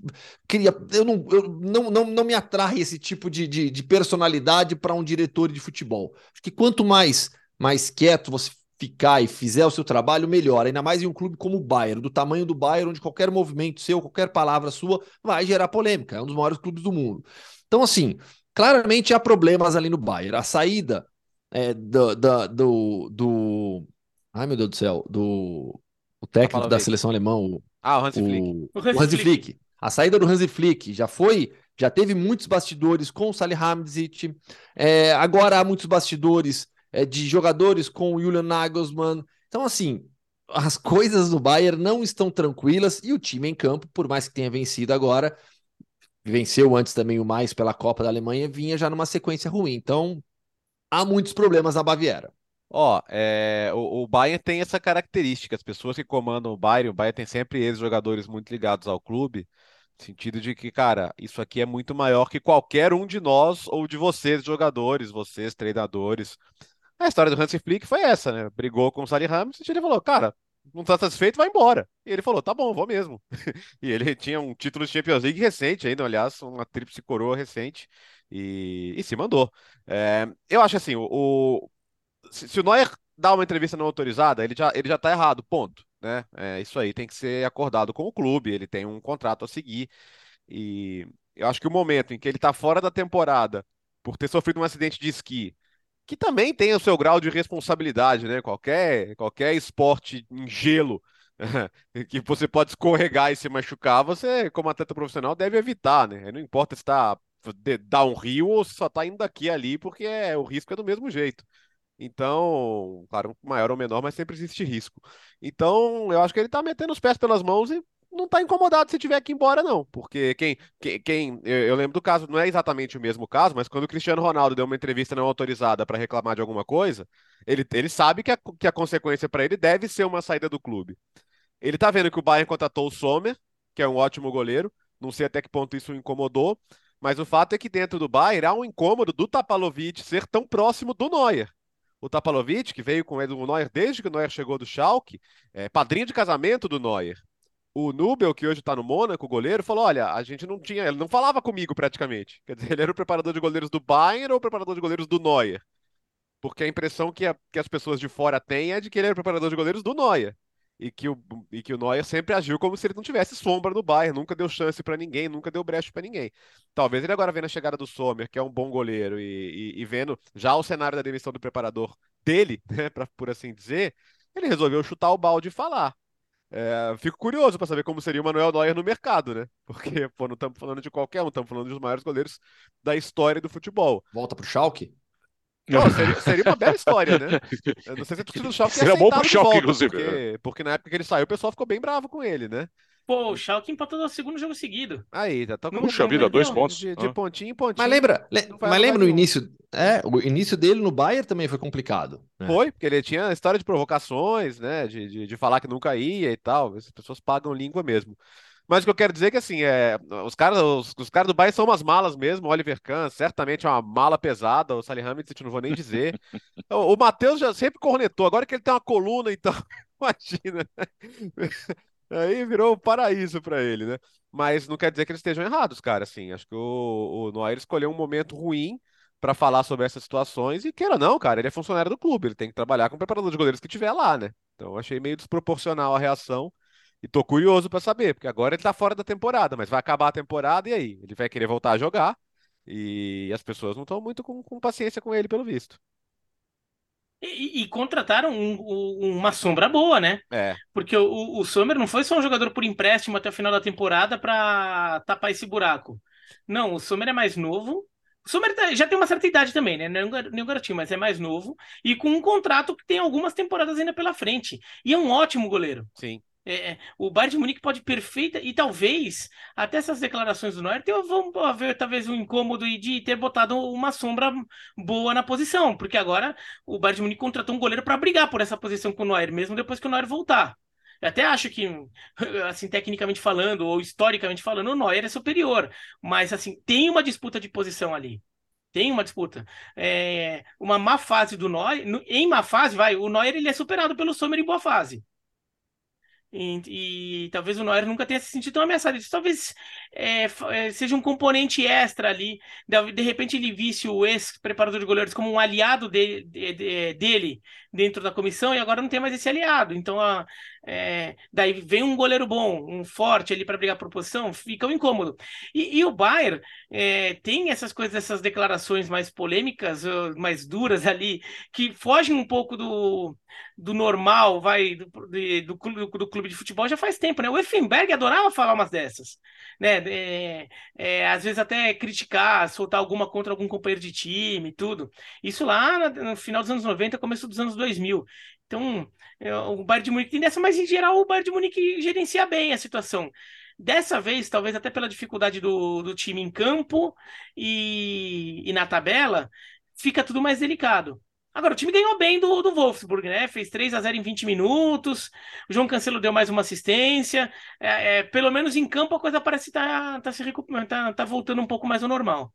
cria. Eu não, eu, não, não, não me atrai esse tipo de, de, de personalidade para um diretor de futebol. Acho que quanto mais mais quieto você ficar e fizer o seu trabalho, melhor. Ainda mais em um clube como o Bayern, do tamanho do Bayern, onde qualquer movimento seu, qualquer palavra sua vai gerar polêmica. É um dos maiores clubes do mundo. Então, assim, Claramente há problemas ali no Bayern. A saída é, do, do, do, do, Ai, meu Deus do céu. Do o técnico da seleção alemã. O, ah, o Hansi Flick. O, o Hansi Flick. A saída do Hansi Flick já foi. Já teve muitos bastidores com o Salihamidzic. É, agora há muitos bastidores é, de jogadores com o Julian Nagelsmann. Então, assim, as coisas do Bayern não estão tranquilas e o time em campo, por mais que tenha vencido agora, venceu antes também o mais pela Copa da Alemanha, vinha já numa sequência ruim. Então, há muitos problemas na Baviera. Ó, é, o, o Bayern tem essa característica. As pessoas que comandam o Bayern, o Bayern tem sempre ex-jogadores muito ligados ao clube, no sentido de que, cara, isso aqui é muito maior que qualquer um de nós ou de vocês, jogadores, vocês, treinadores. A história do Hansi Flick foi essa, né? Brigou com o Sally Ramos e ele falou, cara, não tá satisfeito, vai embora. E ele falou, tá bom, vou mesmo. e ele tinha um título de Champions League recente ainda, aliás, uma tríplice coroa recente, e, e se mandou. É, eu acho assim, o, o se, se, o Neuer dá uma entrevista não autorizada, ele já, ele já tá errado, ponto. Né? É, isso aí tem que ser acordado com o clube, ele tem um contrato a seguir. E eu acho que o momento em que ele tá fora da temporada por ter sofrido um acidente de esqui que também tem o seu grau de responsabilidade, né? Qualquer, qualquer esporte em gelo que você pode escorregar e se machucar, você, como atleta profissional, deve evitar, né? Não importa se está downhill ou se só está indo daqui ali, porque é, o risco é do mesmo jeito. Então, claro, maior ou menor, mas sempre existe risco. Então, eu acho que ele está metendo os pés pelas mãos e não está incomodado se tiver que ir embora, não. Porque quem. quem, quem eu, eu, lembro do caso, não é exatamente o mesmo caso, mas quando o Cristiano Ronaldo deu uma entrevista não autorizada para reclamar de alguma coisa, ele, ele sabe que a, que a consequência para ele deve ser uma saída do clube. Ele está vendo que o Bayern contratou o Sommer, que é um ótimo goleiro. Não sei até que ponto isso o incomodou. Mas o fato é que dentro do Bayern há um incômodo do Tapalovic ser tão próximo do Neuer. O Tapalovic, que veio com o Neuer desde que o Neuer chegou do Schalke, é padrinho de casamento do Neuer o Nubel, que hoje está no Mônaco, o goleiro, falou: olha, a gente não tinha. Ele não falava comigo praticamente. Quer dizer, ele era o preparador de goleiros do Bayern ou o preparador de goleiros do Neuer. Porque a impressão que, a, que as pessoas de fora têm é de que ele era o preparador de goleiros do Neuer. E que, o, e que o Neuer sempre agiu como se ele não tivesse sombra no Bayern, nunca deu chance para ninguém, nunca deu brecha para ninguém. Talvez ele agora vendo a chegada do Sommer, que é um bom goleiro, e, e, e vendo já o cenário da demissão do preparador dele, né, pra, por assim dizer, ele resolveu chutar o balde e falar. É, fico curioso para saber como seria o Manuel Neuer no mercado, né? Porque, pô, não estamos falando de qualquer um, estamos falando dos maiores goleiros da história do futebol. Volta pro Schalke? Pô, seria, seria, uma bela história, né? Eu não sei se a torcida do Schalke Seria bom pro Schalke, volta, inclusive. Porque, porque, na época que ele saiu, o pessoal ficou bem bravo com ele, né? Pô, o Schalke empatou no segundo jogo seguido. Aí, tá, tá Puxa vida, dois pontos. De, de ah. pontinho em pontinho. Mas lembra, le, mas lembra no início, é, o início dele no Bayern também foi complicado. né? Foi, porque ele tinha história de provocações, né? De, de, de falar que nunca ia e tal. As pessoas pagam língua mesmo. Mas o que eu quero dizer é que assim, é, os caras os, os caras do Bayern são umas malas mesmo. O Oliver Kahn certamente é uma mala pesada. O Salihamidzic não vou nem dizer. o o Matheus já sempre cornetou. Agora que ele tem uma coluna, então imagina. Aí virou um paraíso para ele, né? Mas não quer dizer que eles estejam errados, cara. Assim, acho que o, o Noir escolheu um momento ruim para falar sobre essas situações e queira não, cara, ele é funcionário do clube, ele tem que trabalhar com o preparador de goleiros que tiver lá, né? Então achei meio desproporcional a reação e tô curioso para saber, porque agora ele tá fora da temporada, mas vai acabar a temporada e aí? Ele vai querer voltar a jogar e as pessoas não estão muito com, com paciência com ele, pelo visto. E, e contrataram um- um- uma sombra boa, né? É, Porque o, o Sommer não foi só um jogador por empréstimo até o final da temporada para tapar esse buraco. Não, o Sommer é mais novo. O Sommer tá- já tem uma certa idade também, né? Não é um um garotinho, mas é mais novo. E com um contrato que tem algumas temporadas ainda pela frente. E é um ótimo goleiro. sim. É, é, o Bayern de Munique pode perfeita e talvez até essas declarações do Neuer tenham- vão haver talvez um incômodo de ter botado uma sombra boa na posição, porque agora o Bayern de Munique contratou um goleiro para brigar por essa posição com o Neuer, mesmo depois que o Neuer voltar. Eu até acho que, assim, tecnicamente falando ou historicamente falando, o Neuer é superior, mas assim tem uma disputa de posição ali. Tem uma disputa. É, uma má fase do Neuer, em má fase, vai, o Neuer ele é superado pelo Sommer em boa fase. E, e talvez o Neuer nunca tenha se sentido tão ameaçado. Isso talvez é, é, seja um componente extra ali. De, de repente ele visse o ex-preparador de goleiros como um aliado de- de- dele dentro da comissão e agora não tem mais esse aliado. Então, a- é, daí vem um goleiro bom, um forte ali para brigar por posição, fica um incômodo. E, e o Bayern é, tem essas coisas, essas declarações mais polêmicas, mais duras ali, que fogem um pouco do do normal, vai, do, de- do, clube, do clube de futebol já faz tempo, né? O Effenberg adorava falar umas dessas, né? É, é, às vezes até criticar, soltar alguma contra algum companheiro de time, tudo. Isso lá no final dos anos 90, começo dos anos 2000. Então, é, o Bayern de Munique tem dessa, mas em geral o Bayern de Munique gerencia bem a situação. Dessa vez, talvez até pela dificuldade do, do time em campo e, e na tabela, fica tudo mais delicado. Agora, o time ganhou bem do, do Wolfsburg, né? Fez 3 a 0 em 20 minutos. O João Cancelo deu mais uma assistência. É, é, pelo menos em campo a coisa parece estar tá, se recuperando, tá, tá voltando um pouco mais ao normal.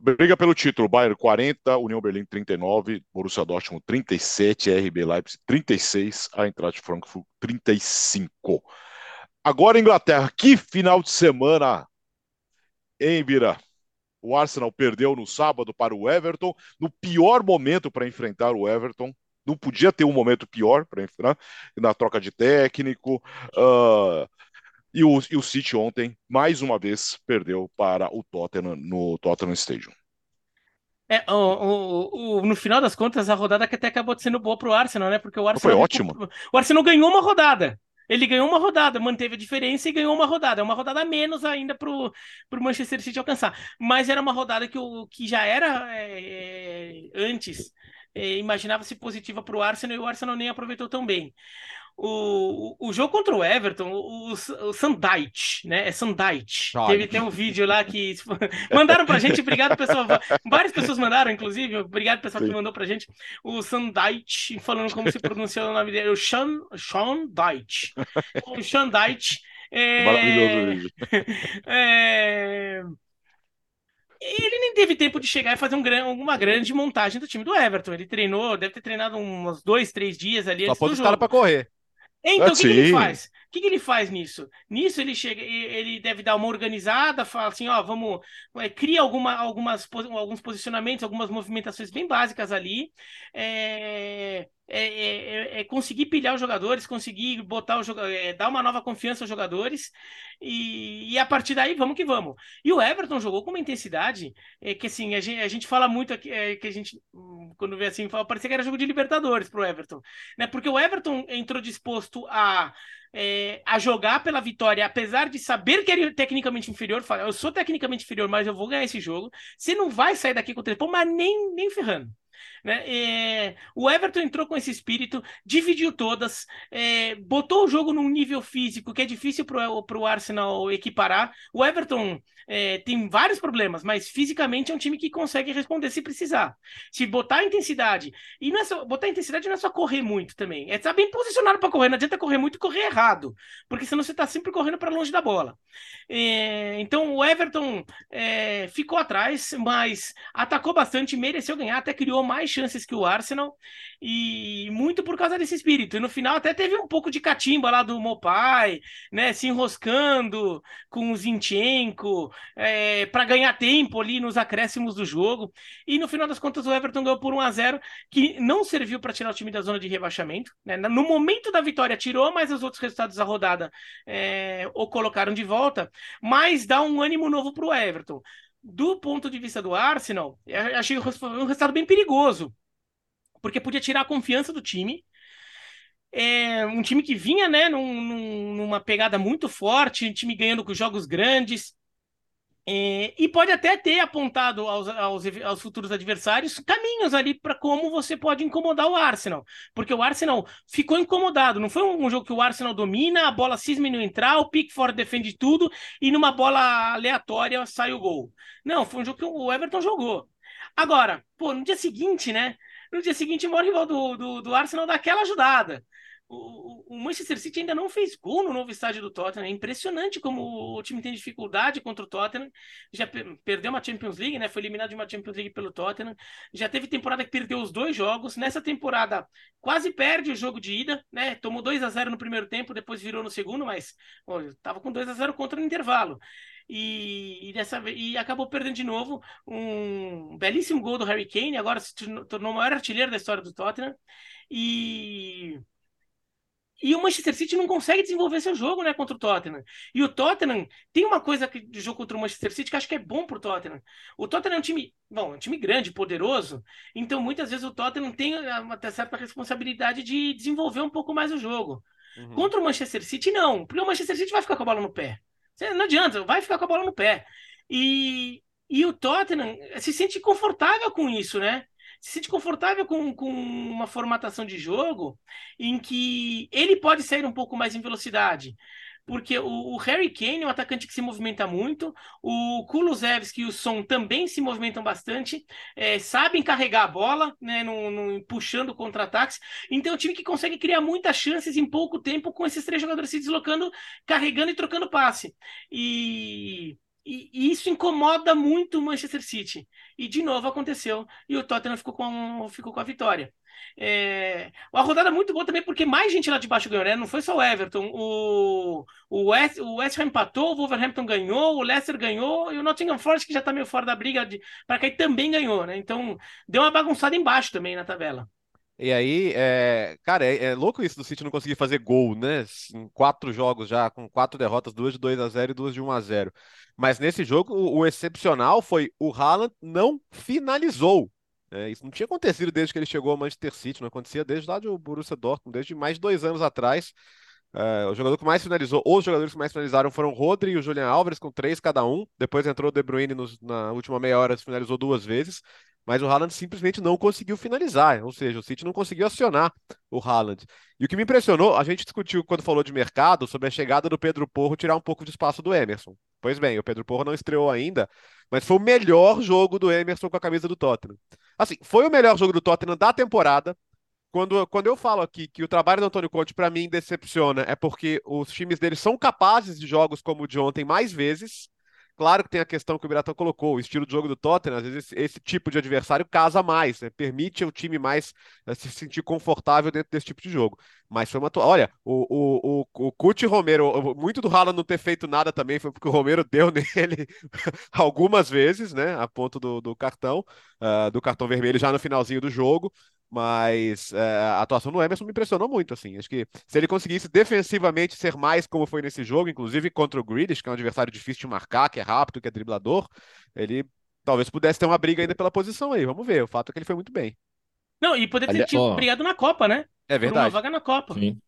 Briga pelo título, Bayern 40, União Berlim 39, Borussia Dortmund 37, RB Leipzig 36, Eintracht Frankfurt 35. Agora Inglaterra, que final de semana, hein, Bira? O Arsenal perdeu no sábado para o Everton, no pior momento para enfrentar o Everton. Não podia ter um momento pior para enfrentar, na troca de técnico. ah, e, o, e o City ontem, mais uma vez, perdeu para o Tottenham no Tottenham Stadium. É, o, o- o- no final das contas, a rodada que até acabou sendo boa pro Arsenal, né? Porque o Arsenal. Foi ótimo. O Arsenal ganhou uma rodada. Ele ganhou uma rodada, manteve a diferença e ganhou uma rodada. É uma rodada menos ainda pro, pro Manchester City alcançar. Mas era uma rodada que, o, que já era é, antes. é, Imaginava-se positiva pro Arsenal e o Arsenal nem aproveitou tão bem. O, o, jogo contra o Everton, o, o Sandite, né? É Sandite. Teve, tem um vídeo lá que mandaram pra gente, obrigado pessoal. Várias pessoas mandaram, inclusive. Obrigado pessoal que Sim. mandou pra gente. O Sandite, falando como se pronuncia o nome dele. O Sean, Sean Dyche. O Sean Dyche. É... Maravilhoso vídeo. é, Ele nem teve tempo de chegar e fazer um uma grande montagem do time do Everton. Ele treinou, deve ter treinado uns dois, três dias ali Só pôs os caras pra correr. Então, Ah, o que, que ele sim. faz? O que, que ele faz nisso? Nisso ele chega, e- ele deve dar uma organizada, fala assim, ó, vamos, é, cria alguma, algumas, alguns posicionamentos, algumas movimentações bem básicas ali, é, é, é- é conseguir pilhar os jogadores, conseguir botar o joga- é, dar uma nova confiança aos jogadores e, e a partir daí vamos que vamos. E o Everton jogou com uma intensidade é, que assim a gente, a gente fala muito aqui, é, que a gente hum, quando vê assim fala, parecia que era jogo de Libertadores pro Everton né? Porque o Everton entrou disposto a, é, a jogar pela vitória, apesar de saber que era tecnicamente inferior. Fala, eu sou tecnicamente inferior, mas eu vou ganhar esse jogo. Você não vai sair daqui com três pontos, mas nem, nem ferrando. Né? É, o Everton entrou com esse espírito, dividiu todas, é, botou o jogo num nível físico que é difícil para o Arsenal equiparar. O Everton é, tem vários problemas, mas fisicamente é um time que consegue responder se precisar. Se botar intensidade, e não é só, botar intensidade não é só correr muito também, é estar bem posicionado para correr, não adianta correr muito e correr errado, porque senão você está sempre correndo para longe da bola. É, então o Everton é, ficou atrás, mas atacou bastante, mereceu ganhar, até criou mais chances que o Arsenal, e muito por causa desse espírito. E no final até teve um pouco de catimba lá do Mopai, né, se enroscando com o Zinchenko, é, para ganhar tempo ali nos acréscimos do jogo. E no final das contas, o Everton ganhou por 1 a 0 que não serviu para tirar o time da zona de rebaixamento. Né? No momento da vitória, tirou, mas os outros resultados da rodada é, o colocaram de volta, mas dá um ânimo novo para o Everton. Do ponto de vista do Arsenal, achei um resultado bem perigoso, porque podia tirar a confiança do time. É um time que vinha né, num, numa pegada muito forte, um time ganhando com jogos grandes, é, e pode até ter apontado aos, aos, aos futuros adversários caminhos ali para como você pode incomodar o Arsenal. Porque o Arsenal ficou incomodado. Não foi um, um jogo que o Arsenal domina, a bola cisma não entrar, o Pickford defende tudo e numa bola aleatória sai o gol. Não, foi um jogo que o Everton jogou. Agora, pô, no dia seguinte, né? No dia seguinte, o maior rival do, do, do Arsenal dá aquela ajudada o, Manchester City ainda não fez gol no novo estádio do Tottenham. É impressionante como o time tem dificuldade contra o Tottenham. Já perdeu uma Champions League, né? Foi eliminado de uma Champions League pelo Tottenham. Já teve temporada que perdeu os dois jogos. Nessa temporada quase perde o jogo de ida, né? Tomou 2 a 0 no primeiro tempo, depois virou no segundo, mas estava com 2 a 0 contra no intervalo. E, e, dessa, e acabou perdendo de novo um belíssimo gol do Harry Kane, agora se tornou o maior artilheiro da história do Tottenham. E e o Manchester City não consegue desenvolver seu jogo, né, contra o Tottenham. E o Tottenham tem uma coisa de jogo contra o Manchester City que acho que é bom pro Tottenham. O Tottenham é um time, bom, é um time grande, poderoso, então muitas vezes o Tottenham tem uma certa responsabilidade de desenvolver um pouco mais o jogo. Uhum. Contra o Manchester City não, porque o Manchester City vai ficar com a bola no pé. Não adianta, vai ficar com a bola no pé. E, e o Tottenham se sente confortável com isso, né? Se sente confortável com, com uma formatação de jogo em que ele pode sair um pouco mais em velocidade. Porque o, Harry Kane é um atacante que se movimenta muito, o Kulusevski e o Son também se movimentam bastante, é, sabem carregar a bola, né, no, no puxando contra-ataques. Então é um time que consegue criar muitas chances em pouco tempo com esses três jogadores se deslocando, carregando e trocando passe. E e, isso incomoda muito o Manchester City. E de novo aconteceu. E o Tottenham ficou com, ficou com a vitória. É, uma rodada muito boa também, porque mais gente lá de baixo ganhou, né? Não foi só o Everton. O, o, West, o West Ham empatou, o Wolverhampton ganhou, o Leicester ganhou, e o Nottingham Forest, que já tá meio fora da briga para cair, também ganhou, né? Então deu uma bagunçada embaixo também na tabela. E aí, é... cara, é, é, louco isso do City não conseguir fazer gol, né? Em quatro jogos já, com quatro derrotas, duas de 2 a 0 e duas de 1 a 0 Mas nesse jogo, o, o excepcional foi o Haaland não finalizou. É, isso não tinha acontecido desde que ele chegou ao Manchester City, não acontecia desde lá do Borussia Dortmund, desde mais de dois anos atrás. É, o jogador que mais finalizou, ou os jogadores que mais finalizaram foram o Rodri e o Julian Alves, com três cada um. Depois entrou o De Bruyne nos, na última meia hora, finalizou duas vezes mas o Haaland simplesmente não conseguiu finalizar, ou seja, o City não conseguiu acionar o Haaland. E o que me impressionou, a gente discutiu quando falou de mercado sobre a chegada do Pedro Porro tirar um pouco de espaço do Emerson. Pois bem, o Pedro Porro não estreou ainda, mas foi o melhor jogo do Emerson com a camisa do Tottenham. Assim, foi o melhor jogo do Tottenham da temporada. Quando, quando eu falo aqui que o trabalho do Antônio Conte para mim decepciona, é porque os times dele são capazes de jogos como o de ontem mais vezes. Claro que tem a questão que o Biratão colocou, o estilo de jogo do Tottenham, às vezes esse, esse tipo de adversário casa mais, né? permite o time mais uh, se sentir confortável dentro desse tipo de jogo. Mas foi uma. Olha, o, o, o, o Cuti Romero, muito do Haaland não ter feito nada também foi porque o Romero deu nele algumas vezes, né? A ponto do, do cartão, uh, do cartão vermelho já no finalzinho do jogo mas é, a atuação do Emerson me impressionou muito, assim. Acho que se ele conseguisse defensivamente ser mais como foi nesse jogo, inclusive contra o Grealish, que é um adversário difícil de marcar, que é rápido, que é driblador, ele talvez pudesse ter uma briga ainda pela posição aí. Vamos ver. O fato é que ele foi muito bem. Não, e poderia ter Ali... oh. brigado na Copa, né? É verdade. Por uma vaga na Copa. Sim.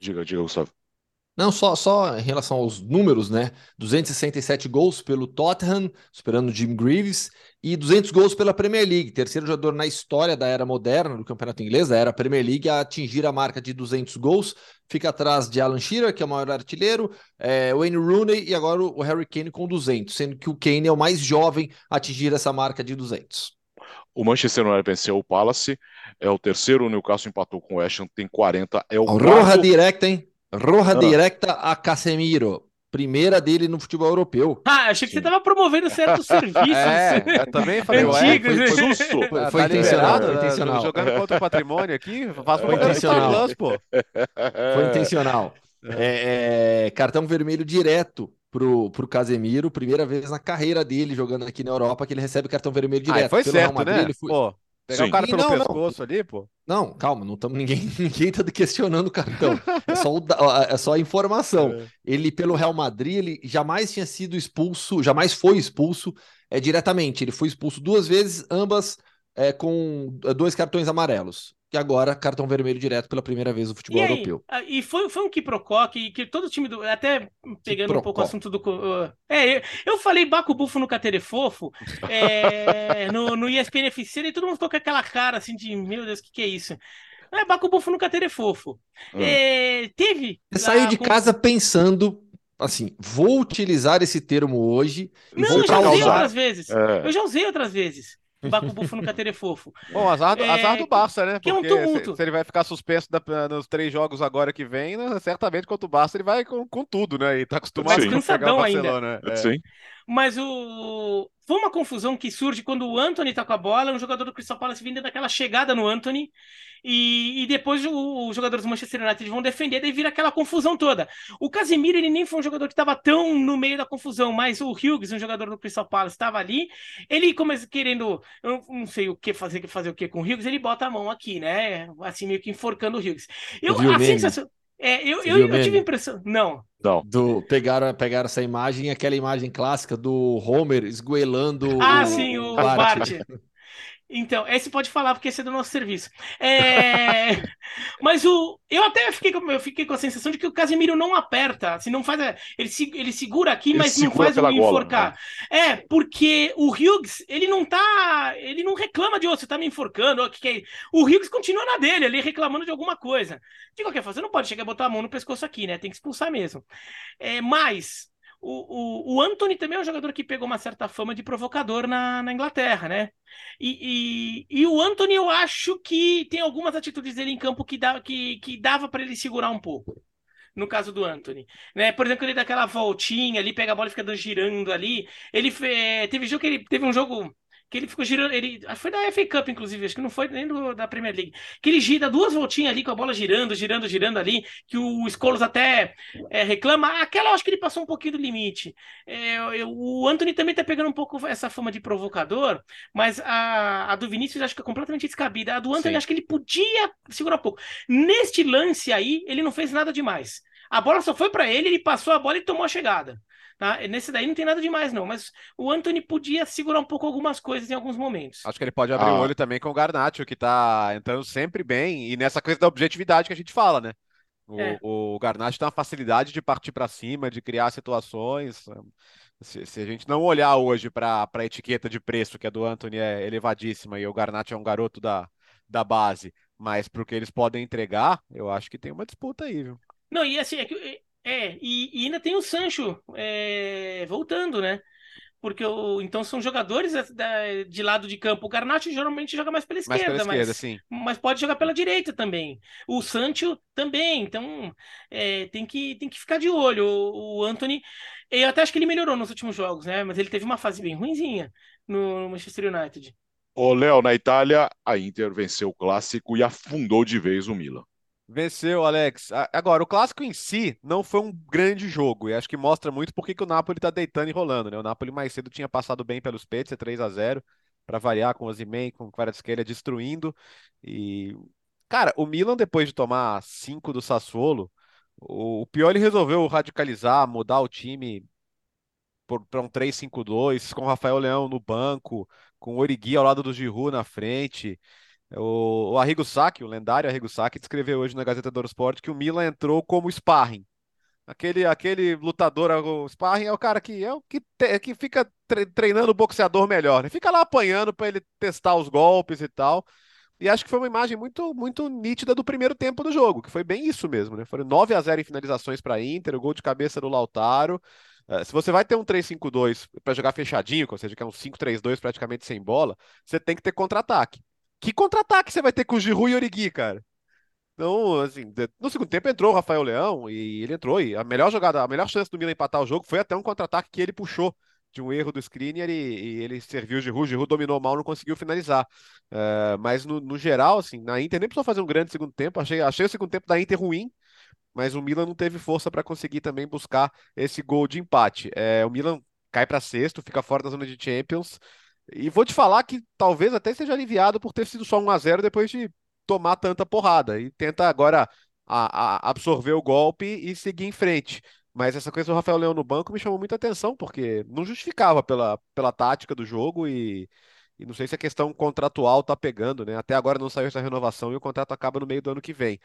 Diga, diga, Gustavo. Não, só, só em relação aos números, né? 267 gols pelo Tottenham, superando Jim Greaves, e 200 gols pela Premier League, terceiro jogador na história da era moderna do Campeonato Inglês, da era Premier League, a atingir a marca de 200 gols. Fica atrás de Alan Shearer, que é o maior artilheiro, é, Wayne Rooney e agora o Harry Kane com 200, sendo que o Kane é o mais jovem a atingir essa marca de 200. O Manchester United venceu o Palace, é o terceiro, o Newcastle empatou com o Ham, tem 40, é o Roja quarto... direta, hein? Roja ah. direta a Casemiro. Primeira dele no futebol europeu. Ah, achei que Sim. você estava promovendo certos serviços. É, eu também falei, ué, foi, susto. Foi, foi, foi tá intencional, foi intencional. Jogando contra o patrimônio aqui, faz uma intencional. Plus, pô. Foi intencional. É, é, cartão vermelho direto pro, pro Casemiro, primeira vez na carreira dele jogando aqui na Europa que ele recebe cartão vermelho direto. Ah, foi Pelo certo, Madrid, né? Foi... Pô, Pegar Sim. o cara pelo não, pescoço não. ali, pô. Não, calma, não estamos ninguém, ninguém tá questionando o cartão. É só, o, é só a informação. É. Ele, pelo Real Madrid, ele jamais tinha sido expulso, jamais foi expulso é, diretamente. Ele foi expulso duas vezes, ambas é, com é, dois cartões amarelos e agora cartão vermelho direto pela primeira vez no futebol e europeu. Ah, e foi, foi um quiprocó que, que todo time do. Até pegando um pouco o assunto do. Uh, é, eu, eu falei Baco Bufo no Catere Fofo, é, no, no ESPN FC, e todo mundo ficou com aquela cara assim de: meu Deus, o que, que é isso? É Baco Bufo no Catere Fofo. Hum. É, teve. Você saiu de casa pensando assim, vou utilizar esse termo hoje. Não, eu já usei outras vezes. É. Eu já usei outras vezes. Baco Bufo no Catere Fofo. Bom, azar, do, é, azar do Barça, né? Que é um tumulto. Se, se, ele vai ficar suspenso da, nos três jogos agora que vem, né, certamente contra o Barça ele vai com, com tudo, né? E tá acostumado Sim. a pegar o Barcelona. Ainda. É. Sim. Mas o. Foi uma confusão que surge quando o Anthony tá com a bola, um jogador do Crystal Palace vindo daquela chegada no Anthony, e, e depois os jogadores do Manchester United vão defender, daí vira aquela confusão toda. O Casemiro, ele nem foi um jogador que estava tão no meio da confusão, mas o Hughes, um jogador do Crystal Palace, estava ali, ele começa querendo, eu não sei o que fazer, fazer o que com o Hughes, ele bota a mão aqui, né? Assim, meio que enforcando o Hughes. Eu, a sensação. É, eu, eu, eu, tive a impressão. Não. Não. Do, pegaram, pegaram essa imagem, aquela imagem clássica do Homer esgoelando. Ah, o, sim, o Bart. Bart. Então, esse pode falar, porque esse é do nosso serviço. É... Mas o. Eu até fiquei com, eu fiquei com a sensação de que o Casemiro não aperta. Assim, não faz. A... Ele, se... ele segura aqui, ele mas segura não faz o enforcar. Né? É, porque o Hughes, ele não tá. Ele não reclama de, oh, você tá me enforcando. Oh, que que é... O Hughes continua na dele, ali reclamando de alguma coisa. De qualquer forma, você não pode chegar e botar a mão no pescoço aqui, né? Tem que expulsar mesmo. É, mas o, o, o Anthony também é um jogador que pegou uma certa fama de provocador na, na Inglaterra, né? E, e, e, o Anthony, eu acho que tem algumas atitudes dele em campo que, dá, que, que dava para ele segurar um pouco. No caso do Anthony, né? Por exemplo, ele dá aquela voltinha ali, pega a bola e fica girando ali. Ele fe... teve jogo que ele teve um jogo que ele ficou girando, ele foi da FA Cup, inclusive, acho que não foi nem do, da Premier League, que ele gira duas voltinhas ali com a bola girando, girando, girando ali, que o Scholes até é, reclama. Aquela eu acho que ele passou um pouquinho do limite. É, eu, o Anthony também tá pegando um pouco essa fama de provocador, mas a, a do Vinícius acho que é completamente descabida. A do Anthony Sim. acho que ele podia segurar um pouco. Neste lance aí, ele não fez nada demais. A bola só foi para ele, ele passou a bola e tomou a chegada. Tá? Nesse daí não tem nada demais, não. Mas o Anthony podia segurar um pouco algumas coisas em alguns momentos. Acho que ele pode abrir ah. o olho também com o Garnacho, que tá entrando sempre bem. E nessa coisa da objetividade que a gente fala, né? O, é. o Garnacho tem uma facilidade de partir para cima, de criar situações. Se, se, a gente não olhar hoje para a etiqueta de preço, que a do Anthony é elevadíssima, e o Garnacho é um garoto da, da base, mas para o que eles podem entregar, eu acho que tem uma disputa aí, viu? Não, e assim, é que é, e, e ainda tem o Sancho é, voltando, né? Porque o, então são jogadores da, de lado de campo. O Garnacho geralmente joga mais pela esquerda, mais pela esquerda, mas, mas, pode jogar pela direita também. O Sancho também. Então é, tem, que, tem que ficar de olho. O, o Anthony, eu até acho que ele melhorou nos últimos jogos, né? Mas ele teve uma fase bem ruinzinha no Manchester United. Ô, Léo, na Itália, a Inter venceu o clássico e afundou de vez o Milan. Venceu, Alex. Agora, o clássico em si não foi um grande jogo, e acho que mostra muito porque que o Napoli tá deitando e rolando, né? O Napoli mais cedo tinha passado bem pelos Spezia, 3 a 0 para variar com o Osimhen, com o Kvaratskhelia destruindo. E cara, o Milan depois de tomar 5 do Sassuolo, o Pioli resolveu radicalizar, mudar o time para um 3-5-2, com o Rafael Leão no banco, com o Origui ao lado do Giroud na frente. O, o Arrigo Sacchi, o lendário Arrigo Sacchi, descreveu hoje na Gazeta do Sport que o Milan entrou como sparring. Aquele, aquele lutador, o sparring, é o cara que é o que, te, que fica tre treinando o boxeador melhor, né? Fica lá apanhando para ele testar os golpes e tal. E acho que foi uma imagem muito, muito nítida do primeiro tempo do jogo, que foi bem isso mesmo, né? Foram 9 a 0 em finalizações para Inter, o gol de cabeça do Lautaro. Uh, se você vai ter um 3-5-2 para jogar fechadinho, ou seja, que é um 5-3-2 praticamente sem bola, você tem que ter contra-ataque. Que contra-ataque você vai ter com o Giroud e Origi, cara? Então, assim, no segundo tempo entrou o Rafael Leão e ele entrou. E a melhor jogada, a melhor chance do Milan empatar o jogo foi até um contra-ataque que ele puxou de um erro do Skriniar e, e ele serviu o Giroud. O Giroud dominou mal, não conseguiu finalizar. Uh, mas no, no, geral, assim, na Inter nem precisou fazer um grande segundo tempo. Achei, achei o segundo tempo da Inter ruim, mas o Milan não teve força para conseguir também buscar esse gol de empate. É, o Milan cai para sexto, fica fora da zona de Champions. E vou te falar que talvez até seja aliviado por ter sido só 1 a 0 depois de tomar tanta porrada e tenta agora a, a absorver o golpe e seguir em frente. Mas essa coisa do Rafael Leão no banco me chamou muita atenção, porque não justificava pela, pela tática do jogo e, e não sei se a questão contratual tá pegando, né? Até agora não saiu essa renovação e o contrato acaba no meio do ano que vem.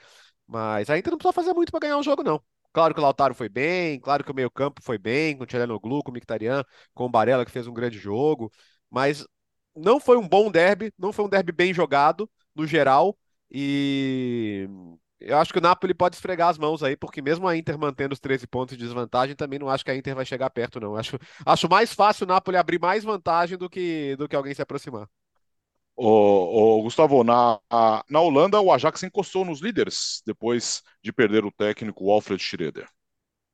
Mas ainda não precisa fazer muito para ganhar o jogo, não. Claro que o Lautaro foi bem, claro que o meio-campo foi bem, com o Tchelenoglu, com o Mictarian, com o Barella, que fez um grande jogo, mas não foi um bom derby, não foi um derby bem jogado, no geral, e eu acho que o Napoli pode esfregar as mãos aí, porque mesmo a Inter mantendo os 13 pontos de desvantagem, também não acho que a Inter vai chegar perto, não. Acho, acho mais fácil o Napoli abrir mais vantagem do que, do que alguém se aproximar. Ô, ô, Gustavo, na, a, na Holanda o Ajax encostou nos líderes depois de perder o técnico o Alfred Schroeder.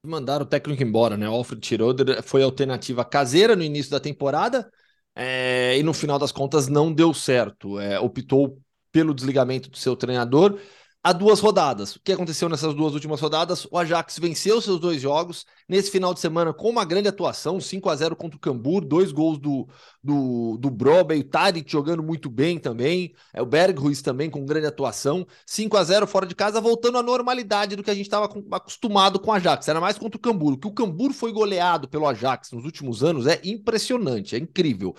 Mandaram o técnico embora, né? O Alfred Schroeder foi alternativa caseira no início da temporada é, e no final das contas não deu certo. É, optou pelo desligamento do seu treinador há duas rodadas. O que aconteceu nessas duas últimas rodadas? O Ajax venceu seus dois jogos nesse final de semana com uma grande atuação, 5 a 0 contra o Cambur, dois gols do, do, do Broba e o Tadic jogando muito bem também, é o Berghuis também com grande atuação, 5 a 0 fora de casa, voltando à normalidade do que a gente estava acostumado com o Ajax, era mais contra o Cambur. O que o Cambur foi goleado pelo Ajax nos últimos anos é impressionante, é incrível.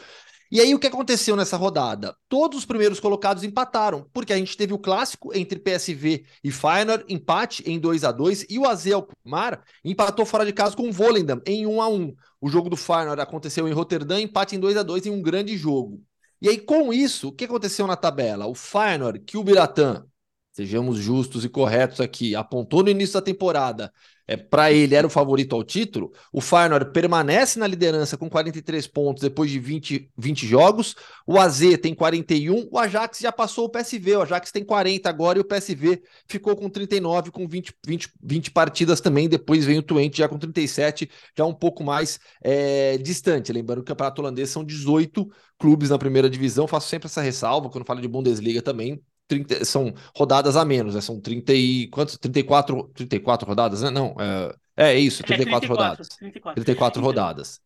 E aí o que aconteceu nessa rodada? Todos os primeiros colocados empataram, porque a gente teve o clássico entre PSV e Feyenoord, empate em 2 a 2 e o AZ Alkmaar empatou fora de casa com o Volendam em 1 a 1. O jogo do Feyenoord aconteceu em Roterdã, empate em 2 a 2 em um grande jogo. E aí com isso, o que aconteceu na tabela? O Feyenoord, que o Biratã, sejamos justos e corretos aqui, apontou no início da temporada é, para ele era o favorito ao título, o Feyenoord permanece na liderança com 43 pontos depois de 20, 20 jogos, o AZ tem 41, o Ajax já passou o PSV, o Ajax tem 40 agora e o PSV ficou com 39, com 20, 20, 20 partidas também, depois vem o Twente já com 37, já um pouco mais é, distante, lembrando que o campeonato holandês são 18 clubes na primeira divisão, faço sempre essa ressalva quando falo de Bundesliga também, 30, são rodadas a menos, né? São 30 e quantos? 34, 34 rodadas, né? Não, é, é isso, 34, é 34 rodadas. 34, 34 então, rodadas.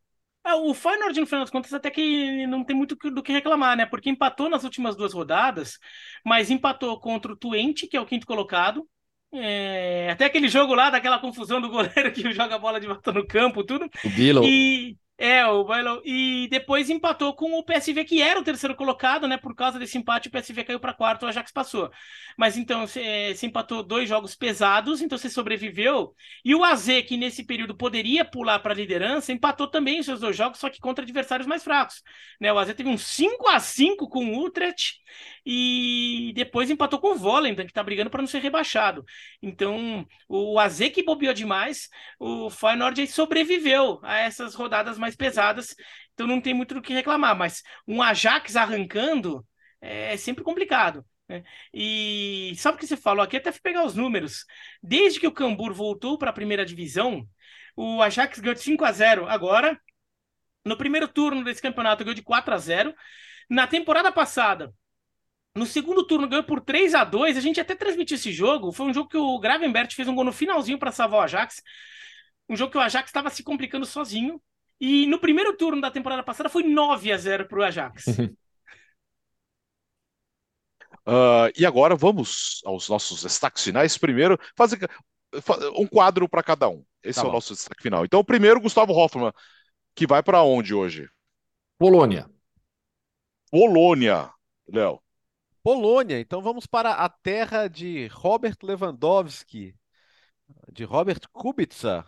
É, o Feyenoord, no final das contas, até que não tem muito do que reclamar, né? Porque empatou nas últimas duas rodadas, mas empatou contra o Twente, que é o quinto colocado. É... Até aquele jogo lá, daquela confusão do goleiro que joga a bola de volta no campo, tudo. O Bilo. E é, o Bailão. E depois empatou com o PSV, que era o terceiro colocado, né? Por causa desse empate, o PSV caiu para quarto, o Ajax passou. Mas então, você empatou dois jogos pesados, então você sobreviveu. E o AZ, que nesse período poderia pular para a liderança, empatou também os seus dois jogos, só que contra adversários mais fracos. Né? O AZ teve um 5 a 5 com o Utrecht e depois empatou com o Volendam, que está brigando para não ser rebaixado. Então, o AZ que bobeou demais, o Feyenoord sobreviveu a essas rodadas mais mais pesadas, então não tem muito do que reclamar. Mas um Ajax arrancando é sempre complicado. Né? E sabe o que você falou aqui? Até pegar os números. Desde que o Cambur voltou para a primeira divisão, o Ajax ganhou de 5 a 0 agora. No primeiro turno desse campeonato ganhou de 4 a 0. Na temporada passada, no segundo turno ganhou por 3 a 2 A gente até transmitiu esse jogo. Foi um jogo que o Gravenbert fez um gol no finalzinho para salvar o Ajax. Um jogo que o Ajax estava se complicando sozinho. E no primeiro turno da temporada passada foi 9 a 0 para o Ajax. Uh, e agora vamos aos nossos destaques finais. Primeiro, fazer um quadro para cada um. Esse tá é bom. o nosso destaque final. Então, primeiro, Gustavo Hoffman, que vai para onde hoje? Polônia. Polônia, Léo. Polônia. Então vamos para a terra de Robert Lewandowski, de Robert Kubica.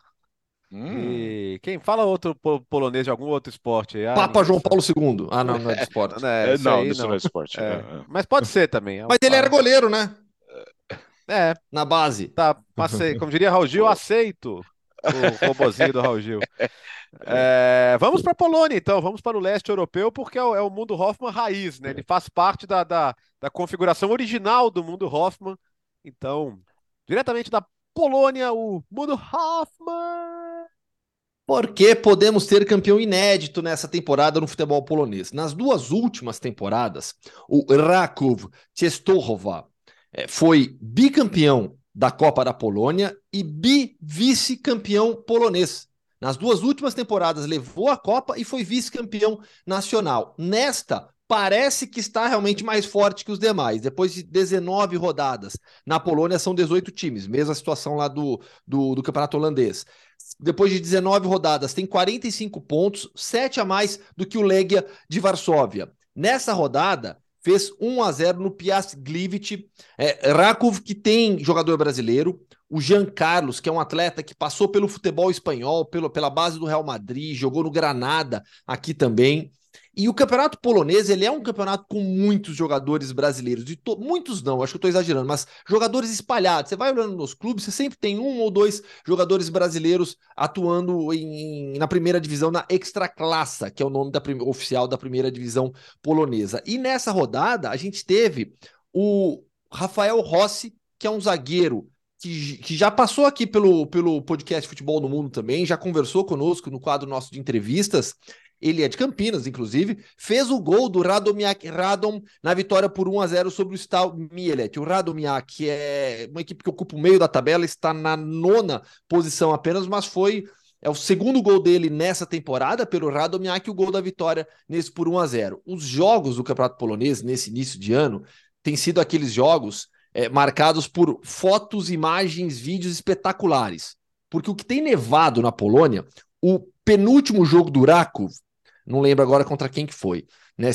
Hum. E quem fala outro po- polonês de algum outro esporte? aí? Ah, Papa João. Paulo II. Ah, não, não é de esporte. É, É, isso não, aí isso não é esporte. É. é, é. Mas pode ser também. é um- Mas ele era goleiro, né? É, Na base. tá, acei- como diria Raul Gil, aceito o robozinho do Raul Gil. É, vamos para a Polônia, então, vamos para o leste europeu, porque é o, é o mundo Hoffman raiz, né? Ele faz parte da, da, da configuração original do mundo Hoffman. Então, diretamente da Polônia, o mundo Hoffman. Porque podemos ter campeão inédito nessa temporada no futebol polonês. Nas duas últimas temporadas, o Raków Częstochowa eh, foi bicampeão da Copa da Polônia e bi-vice-campeão polonês. Nas duas últimas temporadas levou a Copa e foi vice-campeão nacional. Nesta, parece que está realmente mais forte que os demais. Depois de 19 rodadas, na Polônia são 18 times, mesma situação lá do, do, do campeonato holandês depois de 19 rodadas, tem 45 pontos, 7 a mais do que o Legia de Varsóvia. Nessa rodada, fez 1 a 0 no Piast Gliwice. É, Rakov, que tem jogador brasileiro, o Jean Carlos, que é um atleta que passou pelo futebol espanhol, pelo, pela base do Real Madrid, jogou no Granada aqui também. E o campeonato polonês, ele é um campeonato com muitos jogadores brasileiros, de to... muitos não, acho que eu estou exagerando, mas jogadores espalhados. Você vai olhando nos clubes, você sempre tem um ou dois jogadores brasileiros atuando em, na primeira divisão, na Extraclassa, que é o nome da oficial da primeira divisão polonesa. E nessa rodada, a gente teve o Rafael Rossi, que é um zagueiro que, que, já passou aqui pelo, pelo podcast Futebol no Mundo também, já conversou conosco no quadro nosso de entrevistas. Ele é de Campinas, inclusive, fez o gol do Radomiak Radom na vitória por 1 a 0 sobre o Stal Mielec. O Radomiak, que é uma equipe que ocupa o meio da tabela, está na nona posição apenas, mas foi é o segundo gol dele nessa temporada pelo Radomiak, o gol da vitória nesse por 1 a 0. Os jogos do Campeonato Polonês nesse início de ano têm sido aqueles jogos é, marcados por fotos, imagens, vídeos espetaculares. Porque o que tem nevado na Polônia, o penúltimo jogo do Rakov, não lembro agora contra quem que foi. Né?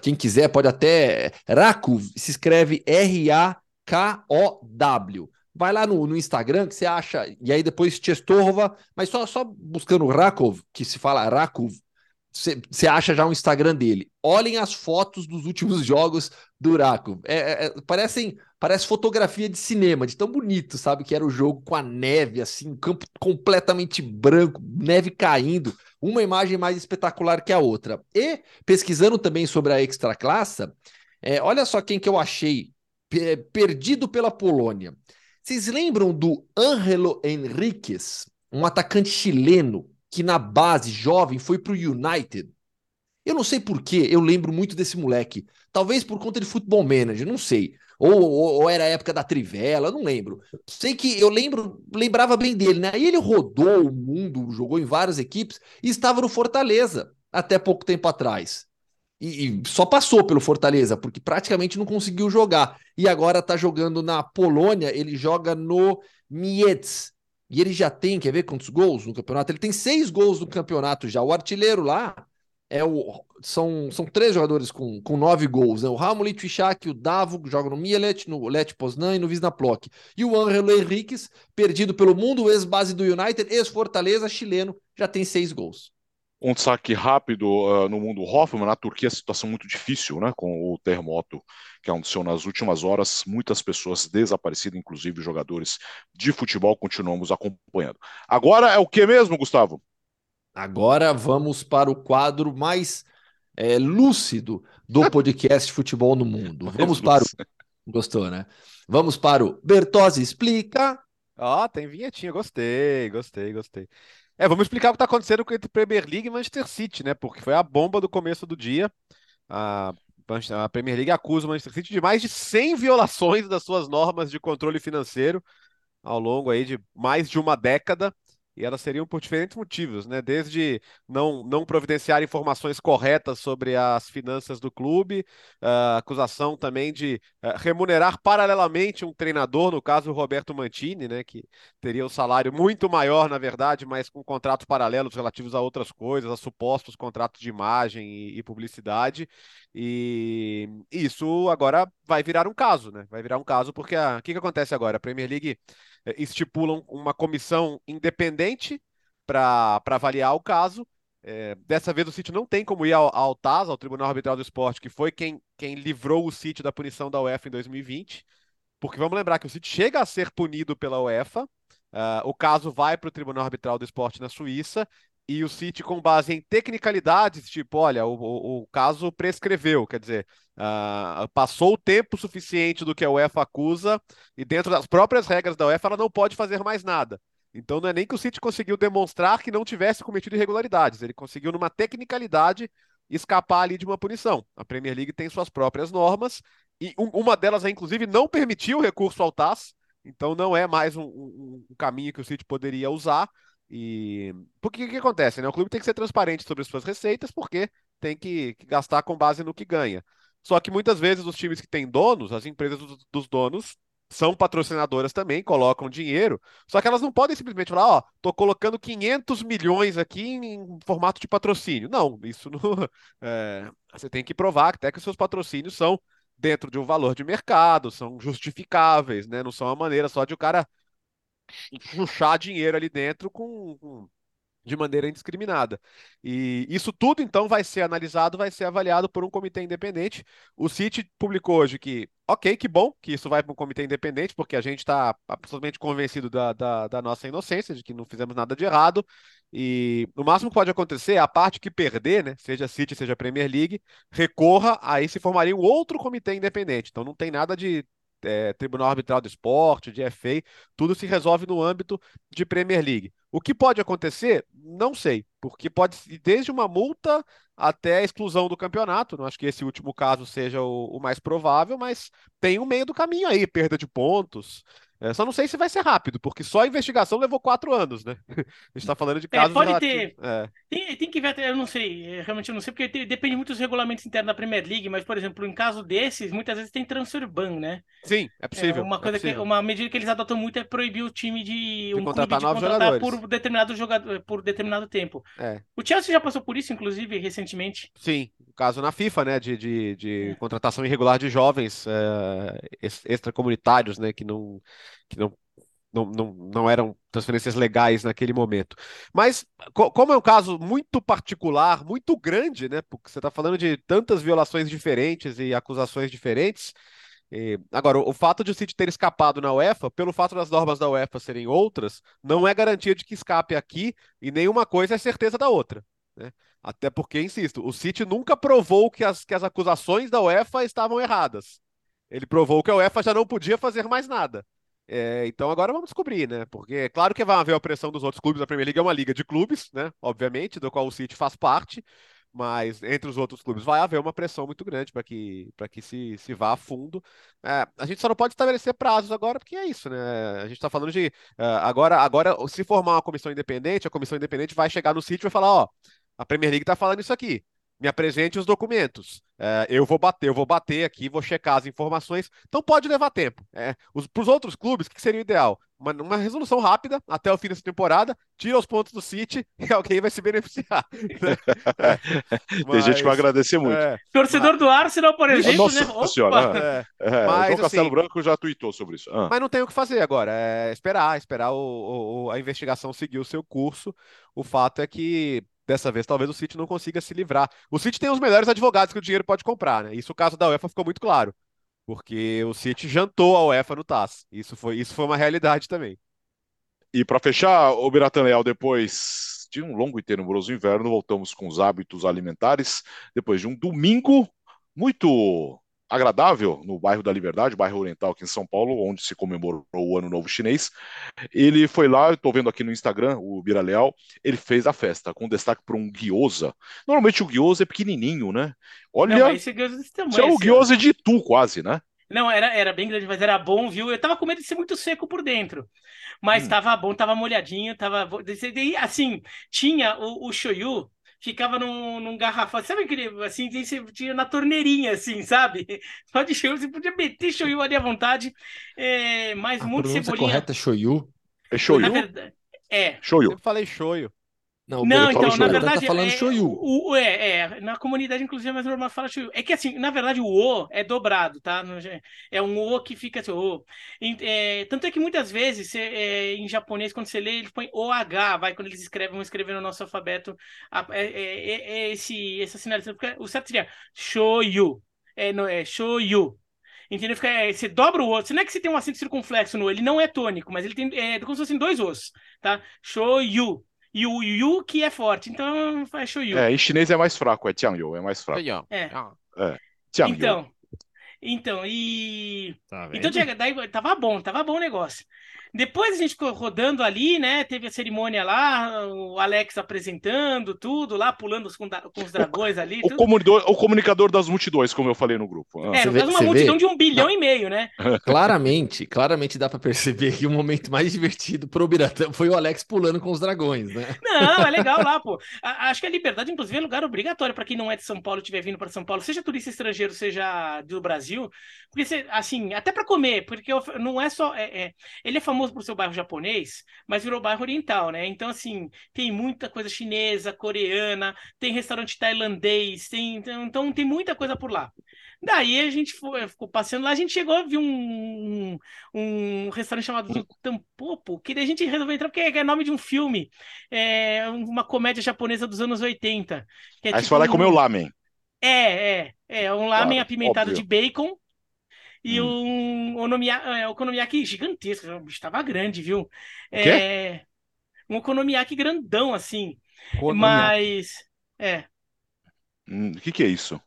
Quem quiser pode até. Rakov se escreve R-A-K-O-W. Vai lá no, no, Instagram que você acha, e aí depois Chestorova, mas só, só buscando Rakov, que se fala Rakov, você acha já o Instagram dele. Olhem as fotos dos últimos jogos do Rakov. É, é, parecem, parece fotografia de cinema, de tão bonito, sabe? Que era o jogo com a neve, assim, campo completamente branco, neve caindo uma imagem mais espetacular que a outra. E pesquisando também sobre a Extraclassa, é, olha só quem que eu achei perdido pela Polônia. Vocês lembram do Angelo Henriquez, um atacante chileno que na base jovem foi para o United? Eu não sei porquê, eu lembro muito desse moleque. Talvez por conta de futebol manager, não sei. Ou, ou, ou, era a época da Trivela, não lembro. Sei que eu lembro, lembrava bem dele, né? Aí ele rodou o mundo, jogou em várias equipes e estava no Fortaleza até pouco tempo atrás. E, e só passou pelo Fortaleza, porque praticamente não conseguiu jogar. E agora está jogando na Polônia, ele joga no Mietz. E ele já tem, quer ver quantos gols no campeonato? Ele tem seis gols no campeonato já. O artilheiro lá é o, são, são três jogadores com, com nove gols. Né? O Ramon Twishak, o Davo, que joga no Mielet, no Let Poznan e no Visnaplok. E o Angelo Henriquez, perdido pelo mundo, ex-base do United, ex-Fortaleza, chileno, já tem seis gols. Um destaque rápido uh, no mundo Hoffman, na Turquia situação muito difícil, né, com o terremoto que aconteceu nas últimas horas, muitas pessoas desaparecidas, inclusive jogadores de futebol, continuamos acompanhando. Agora é o que mesmo, Gustavo? Agora vamos para o quadro mais é, lúcido do podcast Futebol no Mundo. Vamos para o. Gostou, né? Vamos para o Bertozzi Explica. Ó, oh, tem vinhetinha, gostei, gostei, gostei. É, vamos explicar o que está acontecendo entre Premier League e Manchester City, né? Porque foi a bomba do começo do dia. A, a Premier League acusa o Manchester City de mais de 100 violações das suas normas de controle financeiro ao longo aí de mais de uma década e elas seriam por diferentes motivos, né? Desde não, não providenciar informações corretas sobre as finanças do clube, uh, acusação também de uh, remunerar paralelamente um treinador, no caso o Roberto Mantini, né? Que teria um salário muito maior, na verdade, mas com contratos paralelos relativos a outras coisas, a supostos contratos de imagem e, e publicidade. E isso agora vai virar um caso, né? Vai virar um caso porque o que, que acontece agora? A Premier League eh, estipula uma comissão independente para avaliar o caso. É, dessa vez o City não tem como ir ao, ao TAS, ao Tribunal Arbitral do Esporte, que foi quem, quem livrou o City da punição da UEFA em 2020. Porque vamos lembrar que o City chega a ser punido pela UEFA, uh, o caso vai para o Tribunal Arbitral do Esporte na Suíça, e o City, com base em tecnicalidades, tipo, olha, o, o, o caso prescreveu, quer dizer, uh, passou o tempo suficiente do que a UEFA acusa, e dentro das próprias regras da UEFA, ela não pode fazer mais nada. Então não é nem que o City conseguiu demonstrar que não tivesse cometido irregularidades, ele conseguiu, numa tecnicalidade, escapar ali de uma punição. A Premier League tem suas próprias normas, e um, uma delas, inclusive, não permitiu o recurso ao TAS, então não é mais um, um, um caminho que o City poderia usar. E porque o que, acontece, né? O clube tem que ser transparente sobre as suas receitas, porque tem que, gastar com base no que ganha. Só que muitas vezes os times que têm donos, as empresas dos, dos donos, são patrocinadoras também, colocam dinheiro, só que elas não podem simplesmente falar, ó, tô colocando 500 milhões aqui em formato de patrocínio. Não, isso não. É, você tem que provar até que os seus patrocínios são dentro de um valor de mercado, são justificáveis, né? Não são uma maneira só de o cara puxar dinheiro ali dentro com, com, de maneira indiscriminada. E isso tudo, então, vai ser analisado, vai ser avaliado por um comitê independente. O CIT publicou hoje que, ok, que bom que isso vai para um comitê independente, porque a gente está absolutamente convencido da, da, da, nossa inocência, de que não fizemos nada de errado. E o máximo que pode acontecer, a parte que perder, né, seja City, seja Premier League, recorra, aí se formaria um outro comitê independente. Então não tem nada de é, Tribunal Arbitral do Esporte, de FA, tudo se resolve no âmbito de Premier League. O que pode acontecer? Não sei, porque pode ir desde uma multa até a exclusão do campeonato. Não acho que esse último caso seja o, o mais provável, mas tem um meio do caminho aí, perda de pontos. É, só não sei se vai ser rápido, porque só a investigação levou quatro anos, né? A gente está falando de é, casos. É, pode ter. É. Tem, tem, que ver, eu não sei, realmente eu não sei, porque tem, depende muito dos regulamentos internos da Premier League, mas, por exemplo, em caso desses, muitas vezes tem transfer ban, né? Sim, é possível. É, uma, coisa é possível. Que, uma medida que eles adotam muito é proibir o time de, de um contratar clube de contratar jogadores. por determinado jogador por determinado tempo. É. O Chelsea já passou por isso, inclusive, recentemente. Sim, o caso na FIFA, né? De, de, de contratação irregular de jovens extracomunitários, né? Que não, que não não, não, não eram transferências legais naquele momento. Mas, co como é um caso muito particular, muito grande, né? Porque você está falando de tantas violações diferentes e acusações diferentes. E, agora, o, o, fato de o City ter escapado na UEFA, pelo fato das normas da UEFA serem outras, não é garantia de que escape aqui e nenhuma coisa é certeza da outra. Né? Até porque, insisto, o City nunca provou que as, que as acusações da UEFA estavam erradas. Ele provou que a UEFA já não podia fazer mais nada. É, então agora vamos descobrir, né? Porque é claro que vai haver a pressão dos outros clubes. A Premier League é uma liga de clubes, né? Obviamente, do qual o City faz parte. Mas entre os outros clubes vai haver uma pressão muito grande para que, que se, se vá a fundo. É, a gente só não pode estabelecer prazos agora, porque é isso, né? A gente está falando de. Uh, agora, agora, se formar uma comissão independente, a comissão independente vai chegar no sítio e vai falar: ó, a Premier League está falando isso aqui me apresente os documentos. É, eu vou bater, eu vou bater aqui, vou checar as informações. Então pode levar tempo. É, Para os outros clubes, o que seria o ideal? Uma, uma, resolução rápida até o fim dessa temporada, tira os pontos do City e alguém vai se beneficiar. Né? Tem mas, gente que vai agradecer muito. É, Torcedor mas... do Arsenal, por exemplo, Nossa né? Senhora, é, é, mas, João Castelo assim, Branco já tweetou sobre isso. Ah. Mas não tem o que fazer agora. É esperar, esperar o, o, a investigação seguir o seu curso. O fato é que dessa vez talvez o City não consiga se livrar. O City tem os melhores advogados que o dinheiro pode comprar, né? Isso o caso da UEFA ficou muito claro, porque o City jantou a UEFA no TAS. Isso foi, isso foi uma realidade também. E para fechar, o Biratan Leal, depois de um longo e tenebroso inverno, voltamos com os hábitos alimentares, depois de um domingo muito agradável no bairro da Liberdade, bairro Oriental aqui em São Paulo, onde se comemorou o Ano Novo Chinês. Ele foi lá, estou vendo aqui no Instagram, o Bira Leal, ele fez a festa, com destaque para um gyoza. Normalmente o gyoza é pequenininho, né? Olha, Não, esse gyoza desse tamanho, isso é o gyoza de tu quase, né? Não, era, era bem grande, mas era bom, viu? Eu tava com medo de ser muito seco por dentro. Mas hum. tava bom, tava molhadinho, tava. Assim, tinha o, o shoyu, ficava num, num garrafão. Sabe aquele, assim, tinha na torneirinha, assim, sabe? Só de shoyu, você podia meter shoyu ali à vontade. É, mas a muito cebolinha. correta é shoyu? É shoyu? Verdade, é. Shoyu. Eu falei shoyu. Não, Não, então, na Shoyu. verdade, tá falando é, Shoyu. o, é, é, na comunidade, inclusive, é mais normal falar Shoyu. É que, assim, na verdade, o O é dobrado, tá? É um O que fica assim, O. É, tanto é que muitas vezes, você, é, em japonês, quando você lê, ele põe OH, vai, quando eles escrevem, vão escrever no nosso alfabeto, a- é, é- é- é esse, essa sinalização, porque o certo seria Shoyu. É, no, é Shoyu. Entendeu? Fica, é, você dobra o O. Não é que você tem um acento circunflexo no O, ele não é tônico, mas ele tem é, como se fossem dois Os, tá? Shoyu. E o Yu que é forte, então faz Shoyu. É, em chinês é mais fraco, é Tianyu, é mais fraco. É. Tianyu. Então, então, e. Tá Então, tinha- daí, tava bom, tava bom o negócio. Depois a gente ficou rodando ali, né? Teve a cerimônia lá, o Alex apresentando tudo lá, pulando com, da- com os dragões ali. O, tudo. comunicador, o comunicador das multidões, como eu falei no grupo. Ah. É, vê- uma multidão vê? de um bilhão e meio, né? Claramente, claramente dá pra perceber que o momento mais divertido pro Biratã foi o Alex pulando com os dragões, né? Não, é legal lá, pô. A- Acho que a liberdade, inclusive, é lugar obrigatório para quem não é de São Paulo e estiver vindo para São Paulo, seja turista estrangeiro, seja do Brasil, porque você, assim, até para comer, porque não é só. é- é- ele é famoso por seu bairro japonês, mas virou bairro oriental, né? Então, assim, tem muita coisa chinesa, coreana, tem restaurante tailandês, tem, então, então tem muita coisa por lá. Daí a gente foi- ficou passeando lá, a gente chegou a ver um, um restaurante chamado do Tampopo, que daí a gente resolveu entrar porque é nome de um filme, é uma comédia japonesa dos anos 80. Que é Aí você tipo vai lá e um- comer o lamen. É, é, é um lamen Claro, apimentado óbvio. de bacon e Hum. um onomiya- é, okonomiyaki gigantesco, o bicho tava grande, viu? É, um okonomiyaki grandão, assim, Okonomiyaki. mas... É. Hum, O que, que é isso?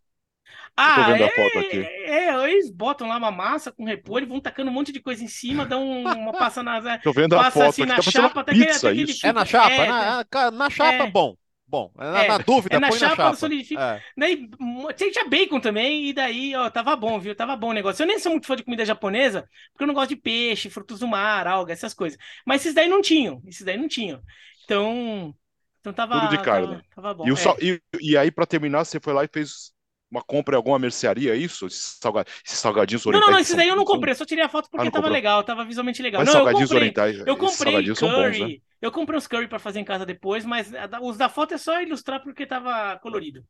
Ah, vendo a é, foto aqui. é, eles botam lá uma massa com repolho, vão tacando um monte de coisa em cima, dão uma passa na... Tô vendo a Passa foto assim aqui, na tá chapa, uma até pizza, até que ele isso. É na chapa? É, na, na- na chapa, é. bom. Bom, na, É, na dúvida, é na põe chapa, na chapa. solidifica. É. Daí tinha bacon também, e daí, ó, tava bom, viu? Tava bom o negócio. Eu nem sou muito fã de comida japonesa, porque eu não gosto de peixe, frutos do mar, alga, essas coisas. Mas esses daí não tinham, esses daí não tinham. Então, então tava, Tudo de carne. tava, tava bom. E, o é. sal- e- e aí, pra terminar, você foi lá e fez uma compra em alguma mercearia, é isso? Esses, salga- esses salgadinhos Não, não, orientais. não, que esses daí eu não comprei, eu só tirei a foto porque Ah, não tava comprou. legal, tava visualmente legal. Mas Não, eu salgadinhos comprei, orientais, eu comprei são bons, curry, né? eu comprei uns curry pra fazer em casa depois, mas os da foto é só ilustrar porque tava colorido.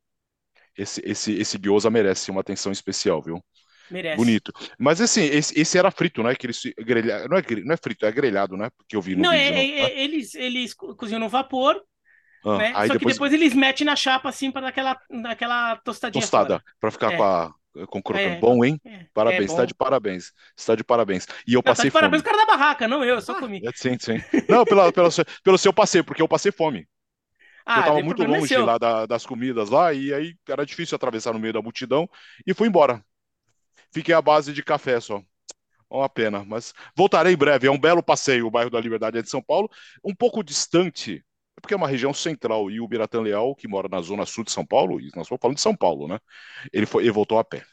Esse, esse, esse gyoza merece uma atenção especial, viu? Merece. Bonito. Mas assim, esse, esse era frito, né? Que eles grelha... não, é, não é frito, é grelhado, né? Porque eu vi no Não, vídeo. é, não, é- né? é- eles, eles co- cozinham no vapor, Ah, né? Só depois, que depois eles metem na chapa assim para dar aquela, aquela tostadinha tostada, pra ficar É. com, a, com crocante. É. Bom, hein? É, Parabéns, é tá bom. de parabéns. Está de parabéns. E eu Não, tá passei de parabéns fome. o cara da barraca, não eu, eu só comi. É, Sim, sim. Não, pela, pela, pelo seu passeio, porque eu passei fome. Ah, eu tava muito é longe lá da- das comidas lá, e aí era difícil atravessar no meio da multidão, e fui embora. Fiquei à base de café só. Uma pena, mas voltarei em breve. É um belo passeio, o bairro da Liberdade é de São Paulo, um pouco distante, porque é uma região central, e o Biratã Leal, que mora na zona sul de São Paulo, e nós estamos falando de São Paulo, né? Ele, foi, ele voltou a pé.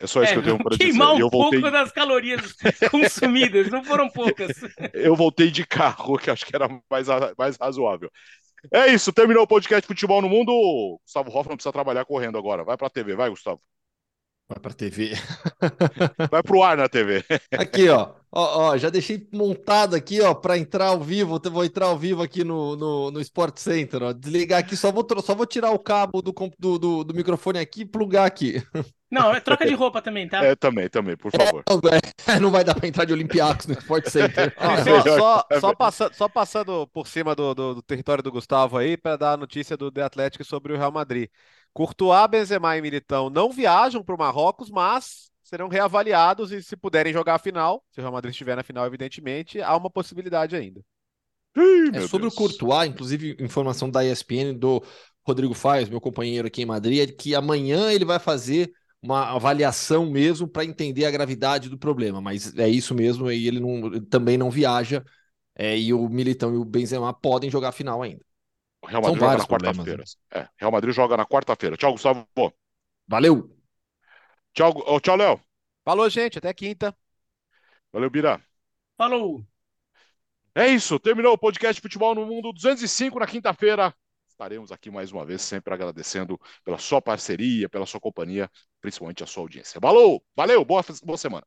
É só isso É, que eu tenho para dizer. queimar um Eu voltei, pouco das calorias consumidas, não foram poucas. eu voltei de carro, que acho que era mais, mais razoável. É isso, terminou o podcast Futebol no Mundo. Gustavo Hoffman precisa trabalhar correndo agora. Vai pra TV, vai, Gustavo. Vai pra TV. Vai pro ar na TV. Aqui, ó. Ó, ó, já deixei montado aqui, ó, para entrar ao vivo. Eu Vou entrar ao vivo aqui no, no, no Sport Center, ó. Desligar aqui, só vou, só vou tirar o cabo do, do, do, do microfone aqui e plugar aqui. Não, é troca de roupa também, tá? É, também, também, por favor. Não, é, não vai dar para entrar de Olympiacos no Sport Center. Ó, É só, melhor, só- é só passando, só passando por cima do, do- do território do Gustavo aí, para dar a notícia do The Atlético sobre o Real Madrid. Courtois, Benzema e Militão não viajam para o Marrocos, mas serão reavaliados e se puderem jogar a final, se o Real Madrid estiver na final, evidentemente, há uma possibilidade ainda. Ih, É sobre Deus. o Courtois, inclusive informação da ESPN do Rodrigo Faes, meu companheiro aqui em Madrid, é que amanhã ele vai fazer uma avaliação mesmo para entender a gravidade do problema, mas é isso mesmo, e ele não- ele também não viaja, é, e o Militão e o Benzema podem jogar a final ainda. O Real São Madrid joga vários na quarta-feira. problemas, É, Real Madrid joga na quarta-feira. Tchau, Gustavo. Valeu! Tchau, ô, tchau, Léo. Falou, gente, até quinta. Valeu, Bira. Falou. É isso, terminou o podcast Futebol no Mundo 205 na quinta-feira. Estaremos aqui mais uma vez, sempre agradecendo pela sua parceria, pela sua companhia, principalmente a sua audiência. Valeu, valeu, boa, boa semana.